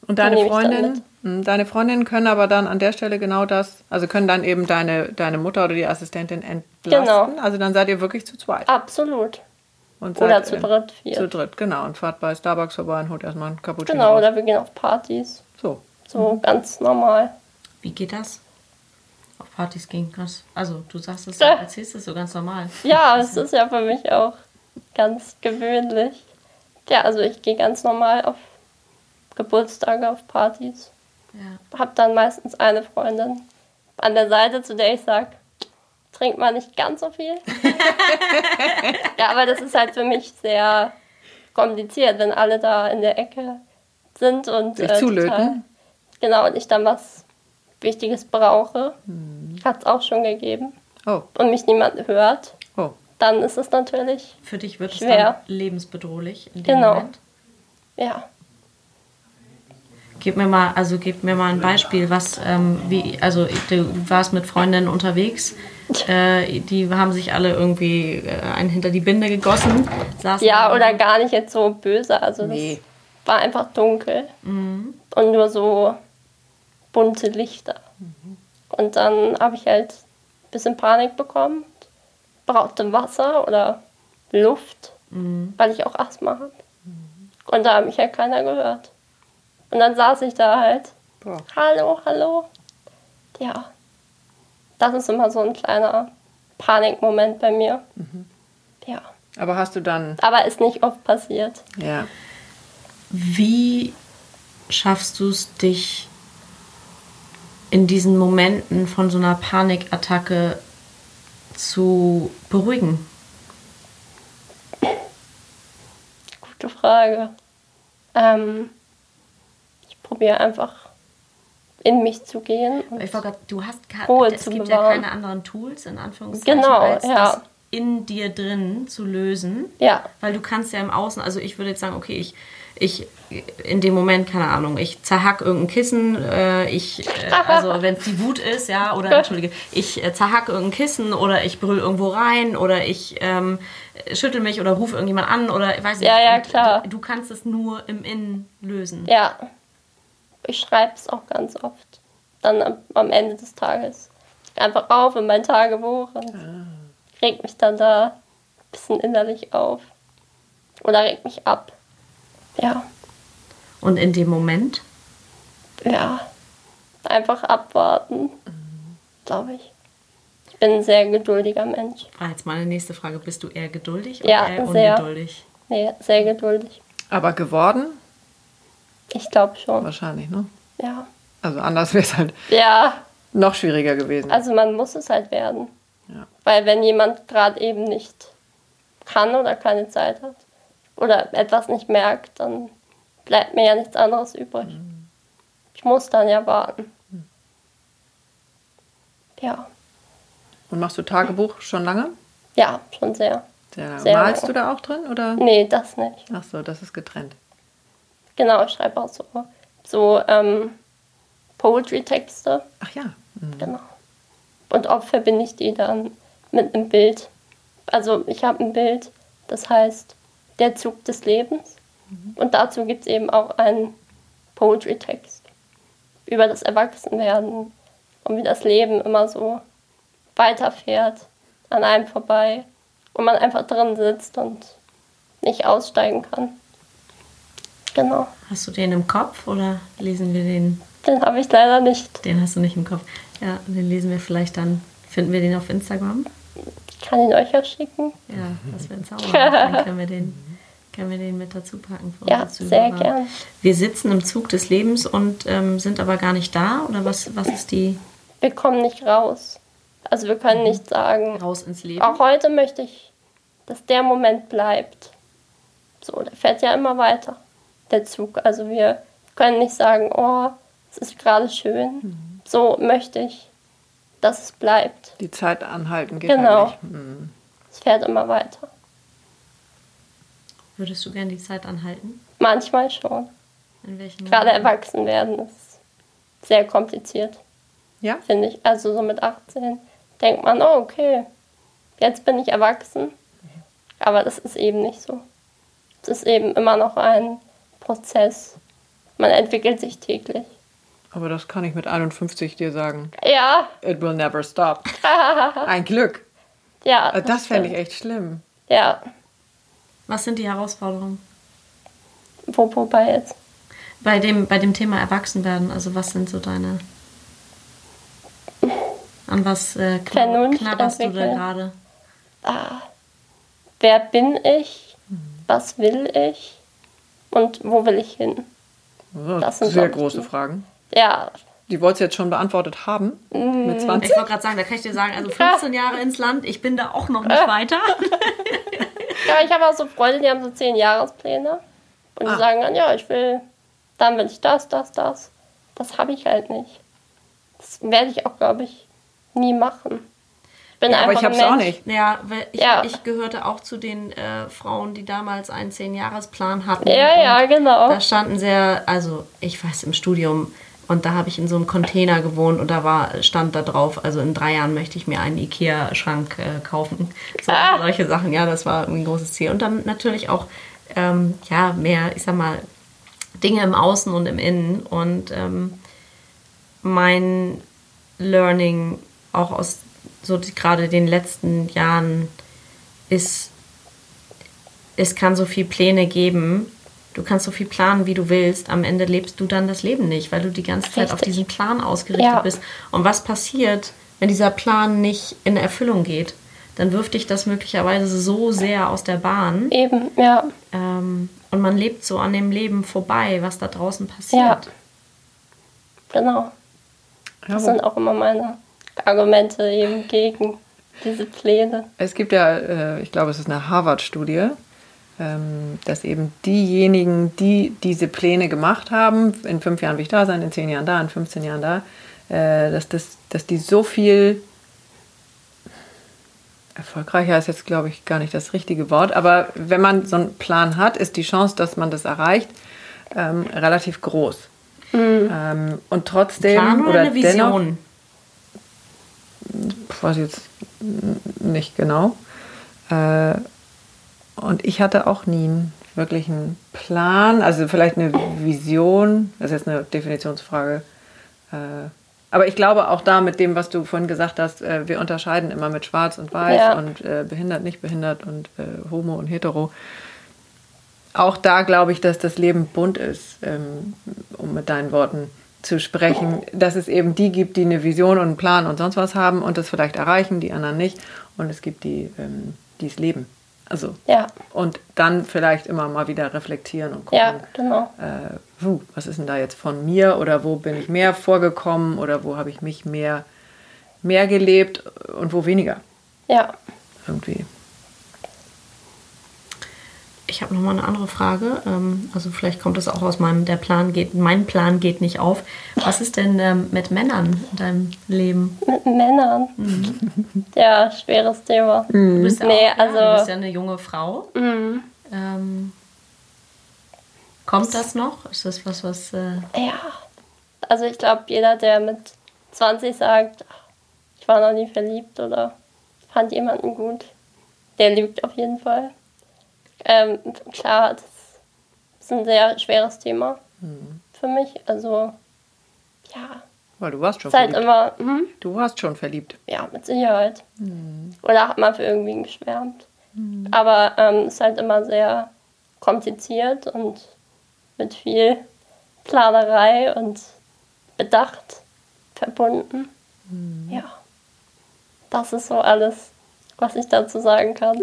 Und deine Freundinnen, Hm, deine Freundinnen können aber dann an der Stelle genau das, also können dann eben deine, deine Mutter oder die Assistentin entlasten. Genau. Also dann seid ihr wirklich zu zweit. Absolut. Und Oder zu äh, dritt, viert. Zu dritt, genau. Und fahrt bei Starbucks vorbei und holt erstmal einen Cappuccino. Genau, raus. oder wir gehen auf Partys. So. So ganz normal. Wie geht das? Auf Partys gehen kannst. Also, du sagst es, Ja. erzählst es so ganz normal. Ja, es ist ja für mich auch ganz gewöhnlich. Ja, also ich gehe ganz normal auf Geburtstage, auf Partys. Ja. Hab dann meistens eine Freundin an der Seite, zu der ich sage, trink mal nicht ganz so viel. ja, aber das ist halt für mich sehr kompliziert, wenn alle da in der Ecke sind und Sich äh, zulöten. total- Genau, und ich dann was Wichtiges brauche. Hat es auch schon gegeben. Oh, Und mich niemand hört, oh. dann ist es natürlich, Für dich wird es Schwer. dann lebensbedrohlich in dem Genau. Moment. ja. Gib mir mal, also gib mir mal ein Beispiel, was, ähm, wie, also du warst mit Freundinnen unterwegs, äh, die haben sich alle irgendwie äh, einen hinter die Binde gegossen, saßen Ja, oder gar nicht jetzt so böse. Also Nee. das war einfach dunkel und nur so bunte Lichter. Und dann habe ich halt ein bisschen Panik bekommen, brauchte Wasser oder Luft, weil ich auch Asthma habe. Und da hat mich halt keiner gehört. Und dann saß ich da halt. Boah. Hallo, hallo. Ja. Das ist immer so ein kleiner Panikmoment bei mir. Ja. Aber hast du dann, Aber ist nicht oft passiert. ja, Wie schaffst du es, dich in diesen Momenten von so einer Panikattacke zu beruhigen? Gute Frage. Ähm, ich probiere einfach in mich zu gehen. Und Ich grad, du hast Ruhe es gibt ja bewahren. keine anderen Tools in Anführungszeichen Genau, als ja. das in dir drin zu lösen, ja, weil du kannst ja im Außen, also ich würde jetzt sagen, okay, ich ich in dem Moment keine Ahnung, ich zerhack irgendein Kissen, äh, ich äh, also wenn es die Wut ist, ja, oder entschuldige, ich äh, zerhack irgendein Kissen oder ich brüll irgendwo rein oder ich ähm, schüttel mich oder rufe irgendjemand an oder ich weiß nicht. Ja, ja, klar. Du, du kannst es nur im Innen lösen. ja. Ich schreibe es auch ganz oft. Dann am, am Ende des Tages. Einfach auf in mein Tagebuch und reg mich dann da ein bisschen innerlich auf. Oder reg mich ab. Ja, Und in dem Moment ja. Einfach abwarten. Glaube ich. Ich bin ein sehr geduldiger Mensch. war jetzt meine nächste Frage, bist du eher geduldig Ja, oder eher sehr. ungeduldig? Nee, sehr geduldig. aber geworden? Ich glaube schon. Wahrscheinlich, ne? Ja. Also anders wäre es halt Ja, noch schwieriger gewesen. also man muss es halt werden. Ja. Weil wenn jemand gerade eben nicht kann oder keine Zeit hat oder etwas nicht merkt, dann bleibt mir ja nichts anderes übrig. Ich muss dann ja warten. Ja, Und machst du Tagebuch schon lange? ja, schon sehr. Sehr lange. Sehr Malst lange. du da auch drin? Oder? Nee, das nicht. Ach so, das ist getrennt. Genau, ich schreibe auch so, so ähm, Poetry-Texte. Ach ja. Mhm. Genau. Und oft verbinde ich die dann mit einem Bild. Also ich habe ein Bild, das heißt Der Zug des Lebens. Und dazu gibt es eben auch einen Poetry-Text über das Erwachsenwerden und wie das Leben immer so weiterfährt an einem vorbei und man einfach drin sitzt und nicht aussteigen kann. Genau. Hast du den im Kopf oder lesen wir den? Den habe ich leider nicht. Den hast du nicht im Kopf. Ja, den lesen wir vielleicht dann. Finden wir den auf Instagram? Ich kann ihn euch ja schicken. Ja, das wäre ein Zauber. Dann können wir den, können wir den mit dazu packen. Ja, sehr Zuhörer. gern. Wir sitzen im Zug des Lebens und ähm, sind aber gar nicht da? Oder was, was ist die Wir kommen nicht raus. Also wir können nicht sagen, raus ins Leben? auch heute möchte ich, dass der Moment bleibt. So, der fährt ja immer weiter, der Zug. Also wir können nicht sagen, oh, es ist gerade schön. So möchte ich, dass es bleibt. Die Zeit anhalten geht Genau. halt nicht. Mhm. Es fährt immer weiter. Würdest du gern die Zeit anhalten? Manchmal schon. In welchen Gerade erwachsen werden ist sehr kompliziert. Ja? finde ich. Also so mit 18 denkt man, oh, okay, jetzt bin ich erwachsen. Aber das ist eben nicht so. Es ist eben immer noch ein Prozess. Man entwickelt sich täglich. Aber das kann ich mit 51 dir sagen. Ja, It will never stop. Ein Glück. ja. Äh, Das fände ich echt schlimm. Ja, Was sind die Herausforderungen? wo, wobei jetzt? Bei dem, bei dem Thema Erwachsenwerden, also was sind so deine. An was äh, Vernunft knabberst du da gerade? Ah, wer bin ich? Was will ich? Und wo will ich hin? Das sind, Sehr große die- Fragen. Ja, Die wolltest du jetzt schon beantwortet haben? Mm. Mit 20? Ich wollte gerade sagen, da kann ich dir sagen, also 15 Jahre ins Land, ich bin da auch noch nicht weiter. ja ich habe auch so Freunde, die haben so zehn Jahrespläne. Und die Ah. sagen dann, ja, ich will, dann will ich das, das, das. Das habe ich halt nicht. Das werde ich auch, glaube ich, nie machen. Ich bin Ja, aber ich hab's ein auch nicht. Ja, weil ich, Ja. ich gehörte auch zu den äh, Frauen, die damals einen 10-Jahres-Plan hatten. Ja, ja, genau. Da standen sehr, also ich weiß im Studium und da habe ich in so einem Container gewohnt und da war stand da drauf, also in drei Jahren möchte ich mir einen Ikea-Schrank äh, kaufen. So, Ah. Solche Sachen, ja, das war ein großes Ziel. Und dann natürlich auch, ähm, ja, mehr, ich sag mal, Dinge im Außen und im Innen und ähm, mein Learning auch aus so die, gerade den letzten Jahren ist, es kann so viel Pläne geben. Du kannst so viel planen, wie du willst. Am Ende lebst du dann das Leben nicht, weil du die ganze Zeit auf Richtig. diesen Plan ausgerichtet Ja. bist. Und was passiert, wenn dieser Plan nicht in Erfüllung geht? Dann wirft dich das möglicherweise so sehr aus der Bahn. Eben, ja. Ähm, und man lebt so an dem Leben vorbei, was da draußen Ja. passiert. Genau. Ja, Das wo- sind auch immer meine Argumente eben gegen diese Pläne. Es gibt ja, äh, ich glaube, es ist eine Harvard-Studie, dass eben diejenigen, die diese Pläne gemacht haben, in fünf Jahren will ich da sein, in zehn Jahren da, in 15 Jahren da, äh, dass, das, dass die so viel erfolgreicher ist jetzt, glaube ich, gar nicht das richtige Wort, aber wenn man so einen Plan hat, ist die Chance, dass man das erreicht, ähm, relativ groß. Ähm, und trotzdem Plan oder, oder eine dennoch, Vision? ich weiß jetzt nicht genau. Äh, und ich hatte auch nie einen wirklichen Plan, also vielleicht eine Vision, das ist jetzt eine Definitionsfrage. Äh, aber ich glaube auch da mit dem, was du vorhin gesagt hast, äh, wir unterscheiden immer mit Schwarz und Weiß Ja. und äh, behindert, nicht behindert und Homo und Hetero. Auch da glaube ich, dass das Leben bunt ist, ähm, um mit deinen Worten zu sprechen, dass es eben die gibt, die eine Vision und einen Plan und sonst was haben und das vielleicht erreichen, die anderen nicht. Und es gibt die, ähm, die es leben. Also Ja, und dann vielleicht immer mal wieder reflektieren und gucken, ja, genau. äh, puh, was ist denn da jetzt von mir oder wo bin ich mehr vorgekommen oder wo habe ich mich mehr, mehr gelebt und wo weniger Ja, irgendwie. Ich habe noch mal eine andere Frage. Ähm, also vielleicht kommt das auch aus meinem, der Plan geht, mein Plan geht nicht auf. Was ist denn ähm, mit Männern in deinem Leben? mit Männern. Ja, schweres Thema. Du bist ja, Nee, auch, ja, also- du bist ja eine junge Frau. Ähm, kommt das noch? Ist das was, was... Äh, Ja, also ich glaube, jeder, der mit 20 sagt, "Ach, ich war noch nie verliebt oder fand jemanden gut, der lügt auf jeden Fall. Ähm, klar, das ist ein sehr schweres Thema für mich. Also, ja, Weil du warst schon halt verliebt. immer, hm, Du warst schon verliebt. ja, mit Sicherheit. Oder hat mal für irgendwen geschwärmt. Aber ähm, ist halt immer sehr kompliziert und mit viel Planerei und Bedacht verbunden. Ja. Das ist so alles, was ich dazu sagen kann.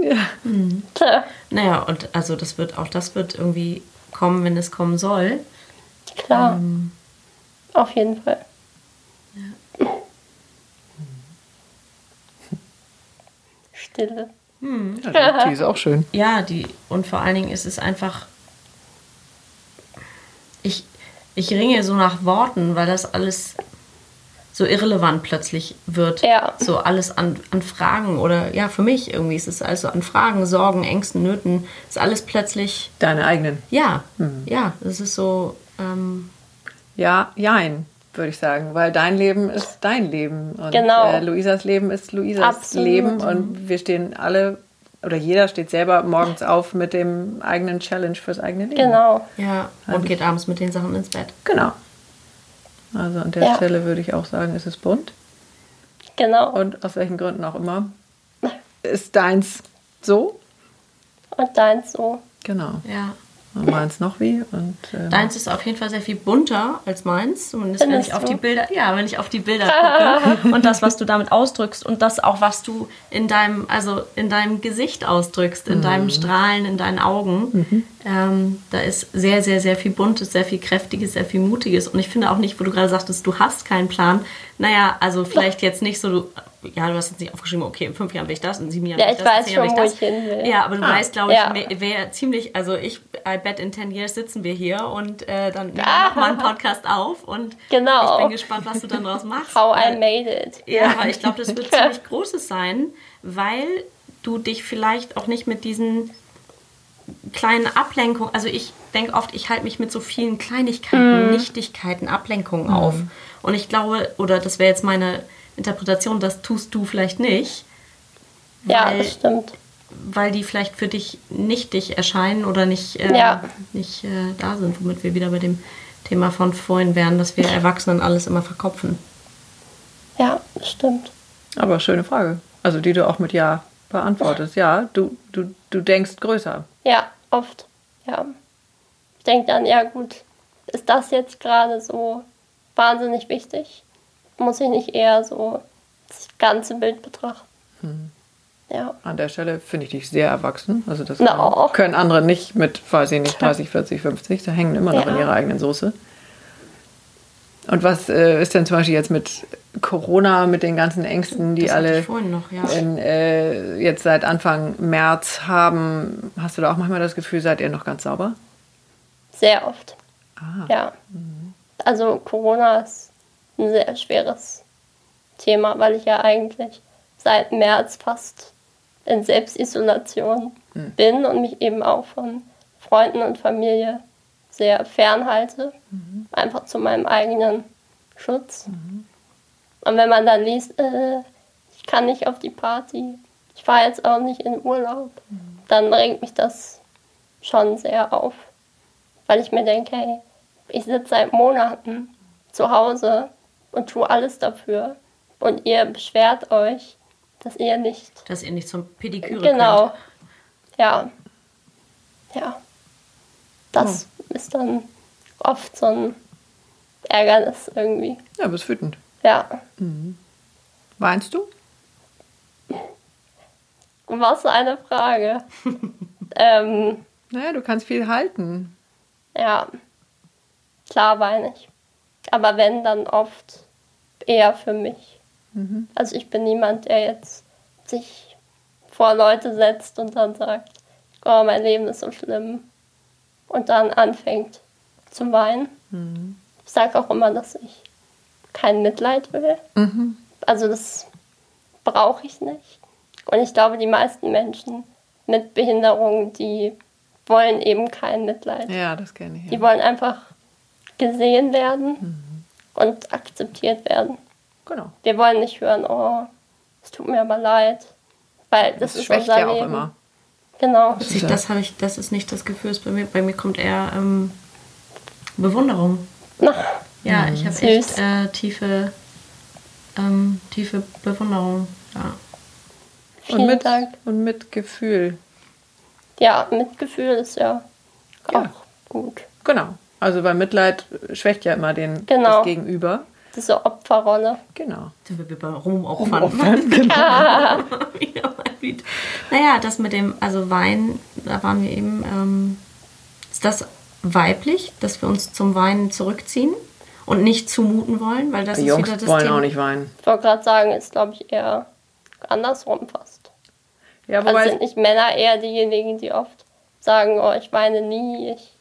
Tja, naja, und also das wird, auch das wird irgendwie kommen, wenn es kommen soll. klar. Auf jeden Fall. Stille. Ja, die ist auch schön. Ja, die und vor allen Dingen ist es einfach. Ich, ich ringe so nach Worten, weil das alles so irrelevant plötzlich wird. Ja. So alles an, an Fragen oder ja, für mich irgendwie ist es also an Fragen, Sorgen, Ängsten, Nöten, ist alles plötzlich, Deine eigenen. ja, ja, es ist so, ähm, Ja, jein. würde ich sagen, weil dein Leben ist dein Leben und Genau. äh, Luisas Leben ist Luisas Absolut. Leben und wir stehen alle oder jeder steht selber morgens auf mit dem eigenen Challenge fürs eigene Leben. Genau. Ja, und geht abends mit den Sachen ins Bett. Genau. Also an der Ja. Stelle würde ich auch sagen, es ist bunt Genau. und aus welchen Gründen auch immer ist deins so. Und deins so. Genau. Ja. Und meins noch wie und ähm, Deins ist auf jeden Fall sehr viel bunter als meins. Zumindest wenn ich auf die Bilder, ja, wenn ich auf die Bilder gucke und das, was du damit ausdrückst und das auch, was du in deinem, also in deinem Gesicht ausdrückst, in deinem Strahlen, in deinen Augen. Ähm, da ist sehr, sehr, sehr viel Buntes, sehr viel Kräftiges, sehr viel Mutiges. Und ich finde auch nicht, wo du gerade sagtest, du hast keinen Plan. Naja, also vielleicht jetzt nicht so, du, ja, du hast jetzt nicht aufgeschrieben, okay, in fünf Jahren will ich das, in sieben Jahren Ja, will ich ich das, in weiß zehn Jahren schon, wo ich ich hin will. Ja, aber du Ah. weißt, glaube ich, Ja. wer, wer ziemlich, also ich, I bet in 10 years sitzen wir hier und äh, dann nehmen wir Ah. nochmal einen Podcast auf und Genau. ich bin gespannt, was du dann draus machst. How I made it. ja, aber ich glaube, das wird ziemlich Großes sein, weil du dich vielleicht auch nicht mit diesen kleinen Ablenkungen, also ich denke oft, ich halte mich mit so vielen Kleinigkeiten, Nichtigkeiten, Ablenkungen auf. Und ich glaube, oder das wäre jetzt meine Interpretation, das tust du vielleicht nicht, Ja, weil, das stimmt. weil die vielleicht für dich nichtig erscheinen oder nicht, äh, Ja. nicht äh, da sind, womit wir wieder bei dem Thema von vorhin wären, dass wir Erwachsenen alles immer verkopfen. Ja, das stimmt. aber schöne Frage. Also die du auch mit Ja beantwortest. Ja, du, du, du denkst größer. Ja, oft. Ja. Ich denke dann, ja gut, ist das jetzt gerade so wahnsinnig wichtig? Muss ich nicht eher so das ganze Bild betrachten? Ja. An der Stelle finde ich dich sehr erwachsen. Also das No. können andere nicht mit, weiß ich nicht, 30, 40, 50. Da hängen immer noch Ja. in ihrer eigenen Soße. Und was äh, ist denn zum Beispiel jetzt mit Corona, mit den ganzen Ängsten, die alle noch, ja. in, äh, jetzt seit Anfang März haben? Hast du da auch manchmal das Gefühl, seid ihr noch ganz sauber? Sehr oft. Ah. Ja. Also Corona ist ein sehr schweres Thema, weil ich ja eigentlich seit März fast in Selbstisolation bin und mich eben auch von Freunden und Familie sehr fernhalte. Einfach zu meinem eigenen Schutz. Und wenn man dann liest, äh, ich kann nicht auf die Party, ich fahre jetzt auch nicht in Urlaub, dann regt mich das schon sehr auf. Weil ich mir denke, hey, ich sitze seit Monaten zu Hause und tue alles dafür. Und ihr beschwert euch, dass ihr nicht. Dass ihr nicht zum Pediküre Genau. könnt. Ja. Ja. Das ist dann oft so ein Ärgernis irgendwie. Ja, bist wütend. Ja. Weinst du? Was für eine Frage. ähm, Naja, du kannst viel halten. Ja, klar weine ich. Aber wenn, dann oft eher für mich. Also ich bin niemand, der jetzt sich vor Leute setzt und dann sagt, oh, mein Leben ist so schlimm. Und dann anfängt zu weinen. Ich sage auch immer, dass ich kein Mitleid will. Also das brauche ich nicht. Und ich glaube, die meisten Menschen mit Behinderungen, die wollen eben kein Mitleid. Ja, das kenne ich. Die wollen einfach gesehen werden und akzeptiert werden. Genau. Wir wollen nicht hören, oh, es tut mir aber leid. Weil das, Das ist schwächt unser ja auch Leben. immer. Genau. Ich, das habe ich, das ist nicht das Gefühl, es bei mir, bei mir kommt eher ähm, Bewunderung. Ja, ich habe echt äh, tiefe, ähm, tiefe Bewunderung. Ja. Vielen und mit, Dank. Und mit Gefühl. Ja, Mitgefühl ist ja auch Ja. gut. Genau. Also weil Mitleid schwächt ja immer den, Genau. das Gegenüber. Diese Opferrolle. Genau. Sind wir bei Rumopfern. Mein Lied. naja, das mit dem, also Wein, da waren wir eben, ähm, ist das weiblich, dass wir uns zum Weinen zurückziehen und nicht zumuten wollen? Weil das Die ist Jungs wieder das wollen Thema. auch nicht weinen. Ich wollte gerade sagen, ist glaube ich eher andersrum fast. Ja, Also wobei sind nicht Männer eher diejenigen, die oft sagen, oh, ich weine nie, ich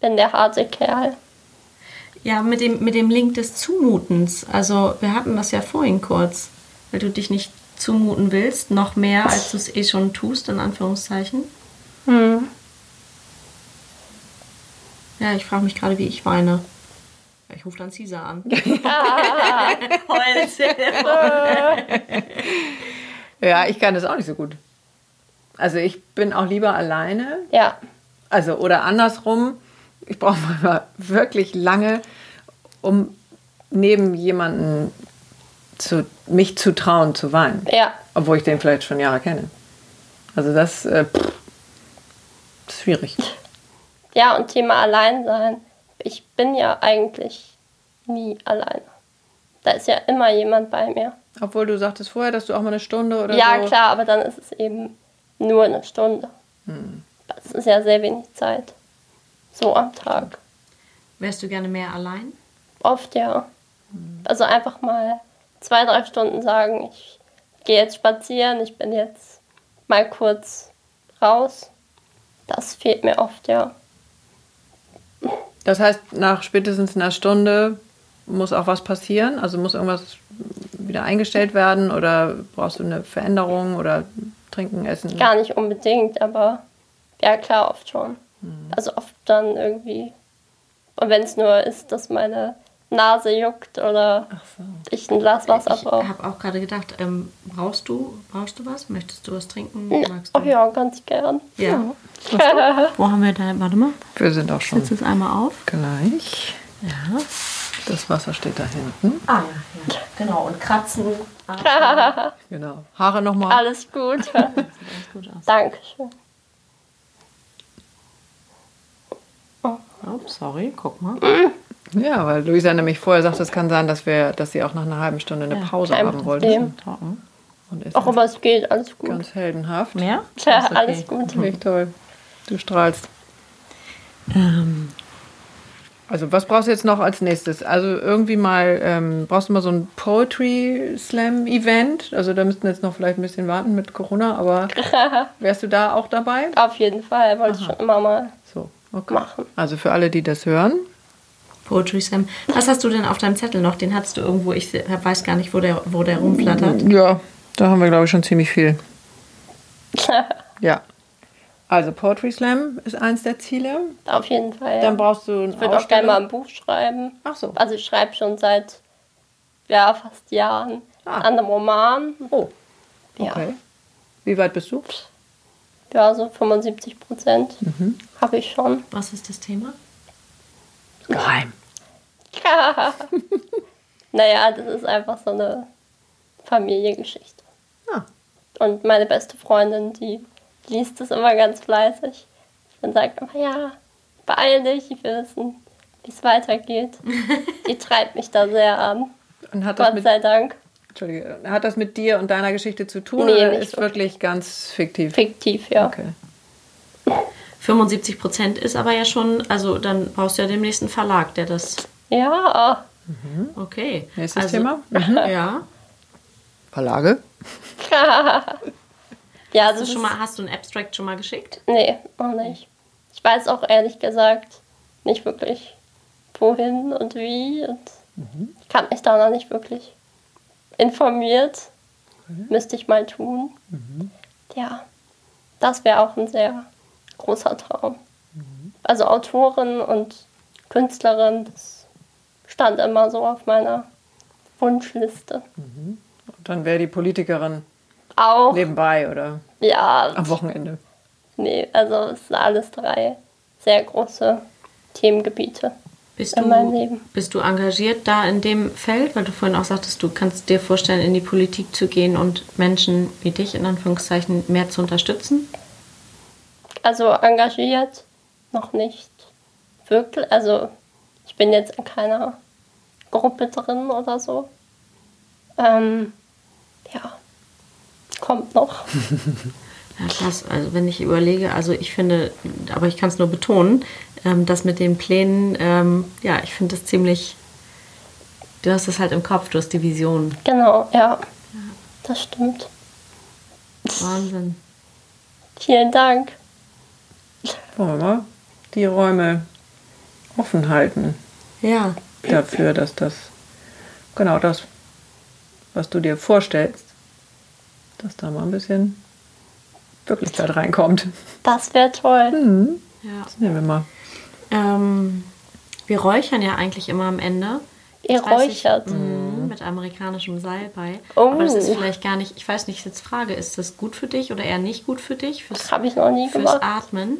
bin der harte Kerl. Ja, mit dem, mit dem Link des Zumutens. Also, wir hatten das ja vorhin kurz, weil du dich nicht zumuten willst, noch mehr, als du es eh schon tust, in Anführungszeichen. Ja, ich frage mich gerade, wie ich weine. Ich rufe dann Caesar an. Ja, ich kann das auch nicht so gut. Also ich bin auch lieber alleine. Ja, Also oder andersrum. Ich brauche manchmal wirklich lange, um neben jemanden zu, mich zu trauen zu weinen. ja, Obwohl ich den vielleicht schon Jahre kenne. Also das äh, pff, ist schwierig. ja, und Thema Alleinsein. Ich bin ja eigentlich nie alleine. Da ist ja immer jemand bei mir. Obwohl du sagtest vorher, dass du auch mal eine Stunde oder Ja, so. klar, aber dann ist es eben nur eine Stunde. Das ist ja sehr wenig Zeit. So am Tag. Wärst du gerne mehr allein? Oft ja. Also einfach mal zwei, drei Stunden sagen, ich gehe jetzt spazieren, ich bin jetzt mal kurz raus. Das fehlt mir oft, ja. Das heißt, nach spätestens einer Stunde muss auch was passieren? Also muss irgendwas wieder eingestellt werden oder brauchst du eine Veränderung oder trinken, essen? Gar nicht unbedingt, aber ja klar, oft schon. Also oft dann irgendwie. Und wenn es nur ist, dass meine Nase juckt oder ich ein Glas Wasser Ich brauche. habe auch gerade gedacht, ähm, brauchst du brauchst du was? Möchtest du was trinken? Magst Oh du? ja, ganz gern. ja. Wo haben wir da? Warte mal. Wir sind auch schon Setz es einmal auf. gleich. Ja. Das Wasser steht da hinten. Ah ja, ja. Genau. Und kratzen. Genau. Haare nochmal. Alles gut. Sieht alles gut aus. Dankeschön. Oh, sorry, guck mal. Ja, weil Luisa nämlich vorher sagte, es kann sein, dass wir, dass sie auch nach einer halben Stunde eine Ja, Pause kein haben wollte. Auch aber es geht, alles gut. ganz heldenhaft. Mehr? Tja, okay. alles gut. Echt toll. Du strahlst. Ähm, Also was brauchst du jetzt noch als nächstes? Also irgendwie mal, ähm, brauchst du mal so ein Poetry Slam Event? Also da müssten wir jetzt noch vielleicht ein bisschen warten mit Corona, aber wärst du da auch dabei? Auf jeden Fall, wollte ich schon immer mal. So, okay. Machen. Also für alle, die das hören, Poetry Slam. Was hast du denn auf deinem Zettel noch? Den hattest du irgendwo, ich weiß gar nicht, wo der, wo der rumflattert. ja, da haben wir glaube ich schon ziemlich viel. Ja. Also Poetry Slam ist eins der Ziele. Auf jeden Fall. Ja. Dann brauchst du ich würde auch gerne mal ein Buch schreiben. Ach so. Also ich schreibe schon seit ja, fast Jahren Ah. an einem Roman. Oh, Ja. okay. Wie weit bist du? Ja, so 75 Prozent Mhm. habe ich schon. Was ist das Thema? Geheim. naja, das ist einfach so eine Familiengeschichte. Ah. Und meine beste Freundin, die liest es immer ganz fleißig. Und sagt immer, ja, beeil dich, ich will wissen, wie es weitergeht. die treibt mich da sehr an. Und hat das Gott mit, sei Dank. Entschuldige, hat das mit dir und deiner Geschichte zu tun Nee, oder ist so. wirklich ganz fiktiv? Fiktiv, ja. Okay. 75 Prozent ist aber ja schon, also dann brauchst du ja demnächst einen Verlag, der das. Ja, Okay. Nächstes also, Thema? Ja. Verlage? ja, Hast das du, schon mal, hast du ein Abstract schon mal geschickt? Nee, noch nicht. Ich weiß auch ehrlich gesagt nicht wirklich, wohin und wie. Und Ich habe mich da noch nicht wirklich informiert. Müsste ich mal tun. Ja, das wäre auch ein sehr großer Traum. Also Autorin und Künstlerin, das stand immer so auf meiner Wunschliste. Und dann wäre die Politikerin Auch, nebenbei oder ja, am Wochenende. Nee, also es sind alles drei sehr große Themengebiete Bist in meinem Leben. Bist du engagiert da in dem Feld? Weil du vorhin auch sagtest, du kannst dir vorstellen, in die Politik zu gehen und Menschen wie dich in Anführungszeichen mehr zu unterstützen? Also engagiert noch nicht wirklich. Also ich bin jetzt in keiner Gruppe drin oder so. Ähm, ja, kommt noch. Ja, krass. Also wenn ich überlege, also ich finde, aber ich kann es nur betonen, ähm, das mit den Plänen, ähm, ja, ich finde das ziemlich, du hast es halt im Kopf, du hast die Vision. Genau, ja, das stimmt. Wahnsinn. Vielen Dank. Wollen wir mal die Räume offen halten Ja, dafür, dass das genau das, was du dir vorstellst, dass da mal ein bisschen Wirklichkeit reinkommt. Das wäre toll. Mhm. ja. Das nehmen wir mal. Ähm, Wir räuchern ja eigentlich immer am Ende. Ihr Das weiß ich, räuchert. mm, mit amerikanischem Salbei. Oh. Aber das ist vielleicht gar nicht, ich weiß nicht, jetzt Frage, ist das gut für dich oder eher nicht gut für dich? Fürs, Habe ich noch nie fürs gemacht. Atmen?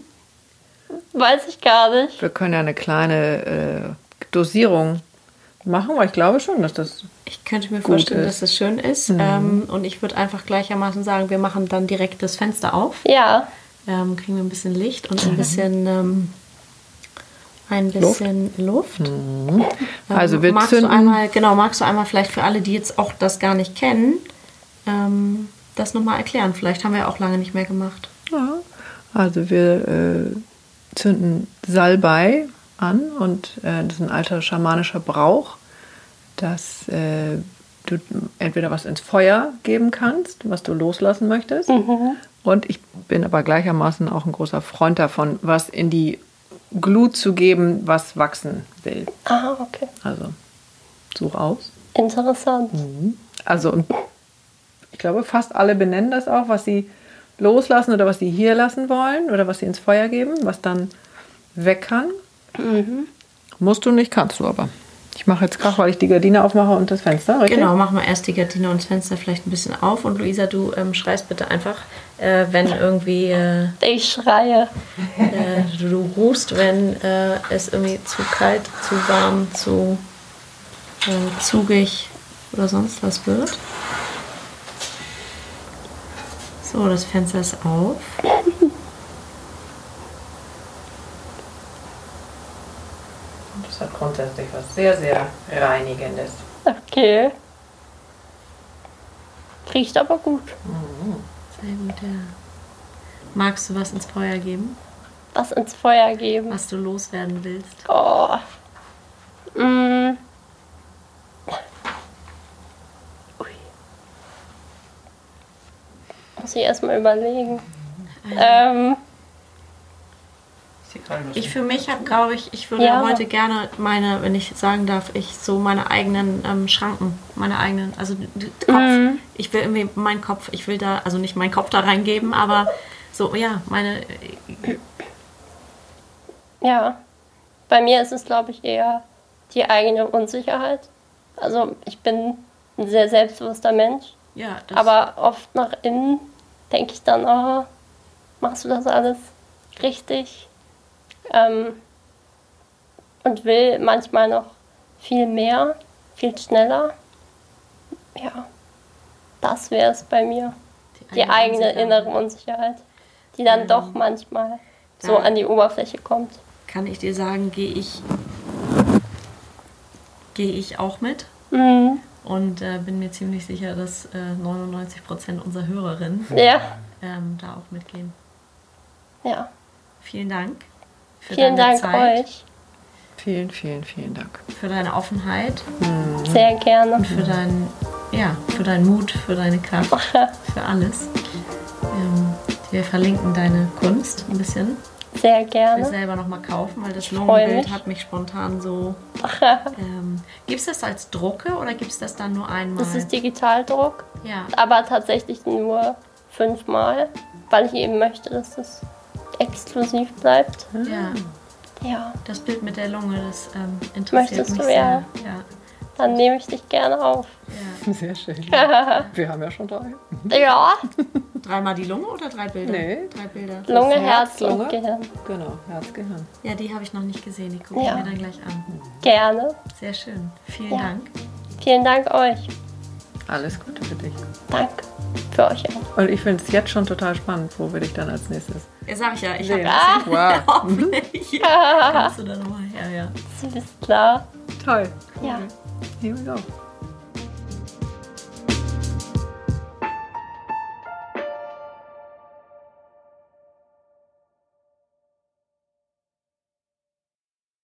Weiß ich gar nicht. Wir können ja eine kleine äh, Dosierung machen, weil ich glaube schon, dass das. Ich könnte mir Gut vorstellen, ist. dass das schön ist. Ähm, und ich würde einfach gleichermaßen sagen, wir machen dann direkt das Fenster auf. Ja, Ähm, kriegen wir ein bisschen Licht und ein bisschen, ähm, ein bisschen Luft. Ähm, Also wir magst du zünden- einmal, genau, magst du einmal vielleicht für alle, die jetzt auch das gar nicht kennen, ähm, das nochmal erklären? Vielleicht haben wir ja auch lange nicht mehr gemacht. Ja, also wir äh, zünden Salbei an und äh, das ist ein alter schamanischer Brauch, dass äh, du entweder was ins Feuer geben kannst, was du loslassen möchtest. Und ich bin aber gleichermaßen auch ein großer Freund davon, was in die Glut zu geben, was wachsen will. ah, okay. Also such aus. Interessant. Also und ich glaube, fast alle benennen das auch, was sie loslassen oder was sie hier lassen wollen oder was sie ins Feuer geben, was dann weg kann. Musst du nicht, kannst du aber. Ich mache jetzt Krach, weil ich die Gardine aufmache und das Fenster, richtig? Genau, machen wir erst die Gardine und das Fenster vielleicht ein bisschen auf. Und Luisa, du ähm, schreist bitte einfach, äh, wenn irgendwie äh, Ich schreie. äh, du, du rufst, wenn äh, es irgendwie zu kalt, zu warm, zu äh, zugig oder sonst was wird. So, das Fenster ist auf. Das hat grundsätzlich was sehr, sehr Reinigendes. Okay. Riecht aber gut. Sehr gut, ja. Magst du was ins Feuer geben, Was ins Feuer geben. was du loswerden willst? Oh. Mm. Muss ich erstmal überlegen. Ähm, Ich für mich habe, glaube ich, ich würde Ja. heute gerne meine, wenn ich sagen darf, ich so meine eigenen ähm, Schranken, meine eigenen, also Kopf. Mhm. Ich will irgendwie meinen Kopf, ich will da, also nicht meinen Kopf da reingeben, aber so, ja, meine, ja. Bei mir ist es, glaube ich, eher die eigene Unsicherheit. Also ich bin ein sehr selbstbewusster Mensch. ja, das, Aber oft nach innen denke ich dann, oh, machst du das alles richtig? Ähm, und will manchmal noch viel mehr, viel schneller. Ja, das wäre es bei mir. Die eigene Unsicherheit. innere Unsicherheit, die dann Ähm, doch manchmal so an die Oberfläche kommt. Kann ich dir sagen, gehe ich, gehe ich auch mit Mhm. Und äh, bin mir ziemlich sicher, dass äh, 99% unserer Hörerinnen Ja, ähm, da auch mitgehen. ja. Vielen Dank für Vielen deine Dank Zeit, euch. Vielen, vielen, vielen Dank. für deine Offenheit, Sehr gerne. für deinen, ja, für deinen Mut, für deine Kraft, für alles. Ähm, wir verlinken deine Kunst ein bisschen. Sehr Ich will gerne. selber nochmal kaufen, weil das Lungenbild hat mich spontan so. Ähm, gibt es das als Drucke oder gibt es das dann nur einmal? Das ist Digitaldruck. ja. aber tatsächlich nur fünfmal, weil ich eben möchte, dass es exklusiv bleibt. ja, Ja, das Bild mit der Lunge, das ähm, interessiert Möchtest mich du, sehr. ja? Ja, dann nehme ich dich gerne auf. ja. Sehr schön. Wir haben ja schon drei. Ja, Dreimal die Lunge oder drei Bilder? Nee. Drei Bilder. Lunge, Herz, Herz und Lunge. Gehirn. Genau, Herz, Gehirn. Ja, die habe ich noch nicht gesehen. Die gucke Ja. ich mir dann gleich an. Gerne. Sehr schön. Vielen Ja. Dank. Vielen Dank euch. Alles Gute für dich. Danke für euch auch. Und ich finde es jetzt schon total spannend, wo wir dich dann als nächstes Ja, sag ich ja, ich habe Wow. hoffentlich. Kommst du da nochmal her, ja. Süß, klar. Toll. Ja. Here we go.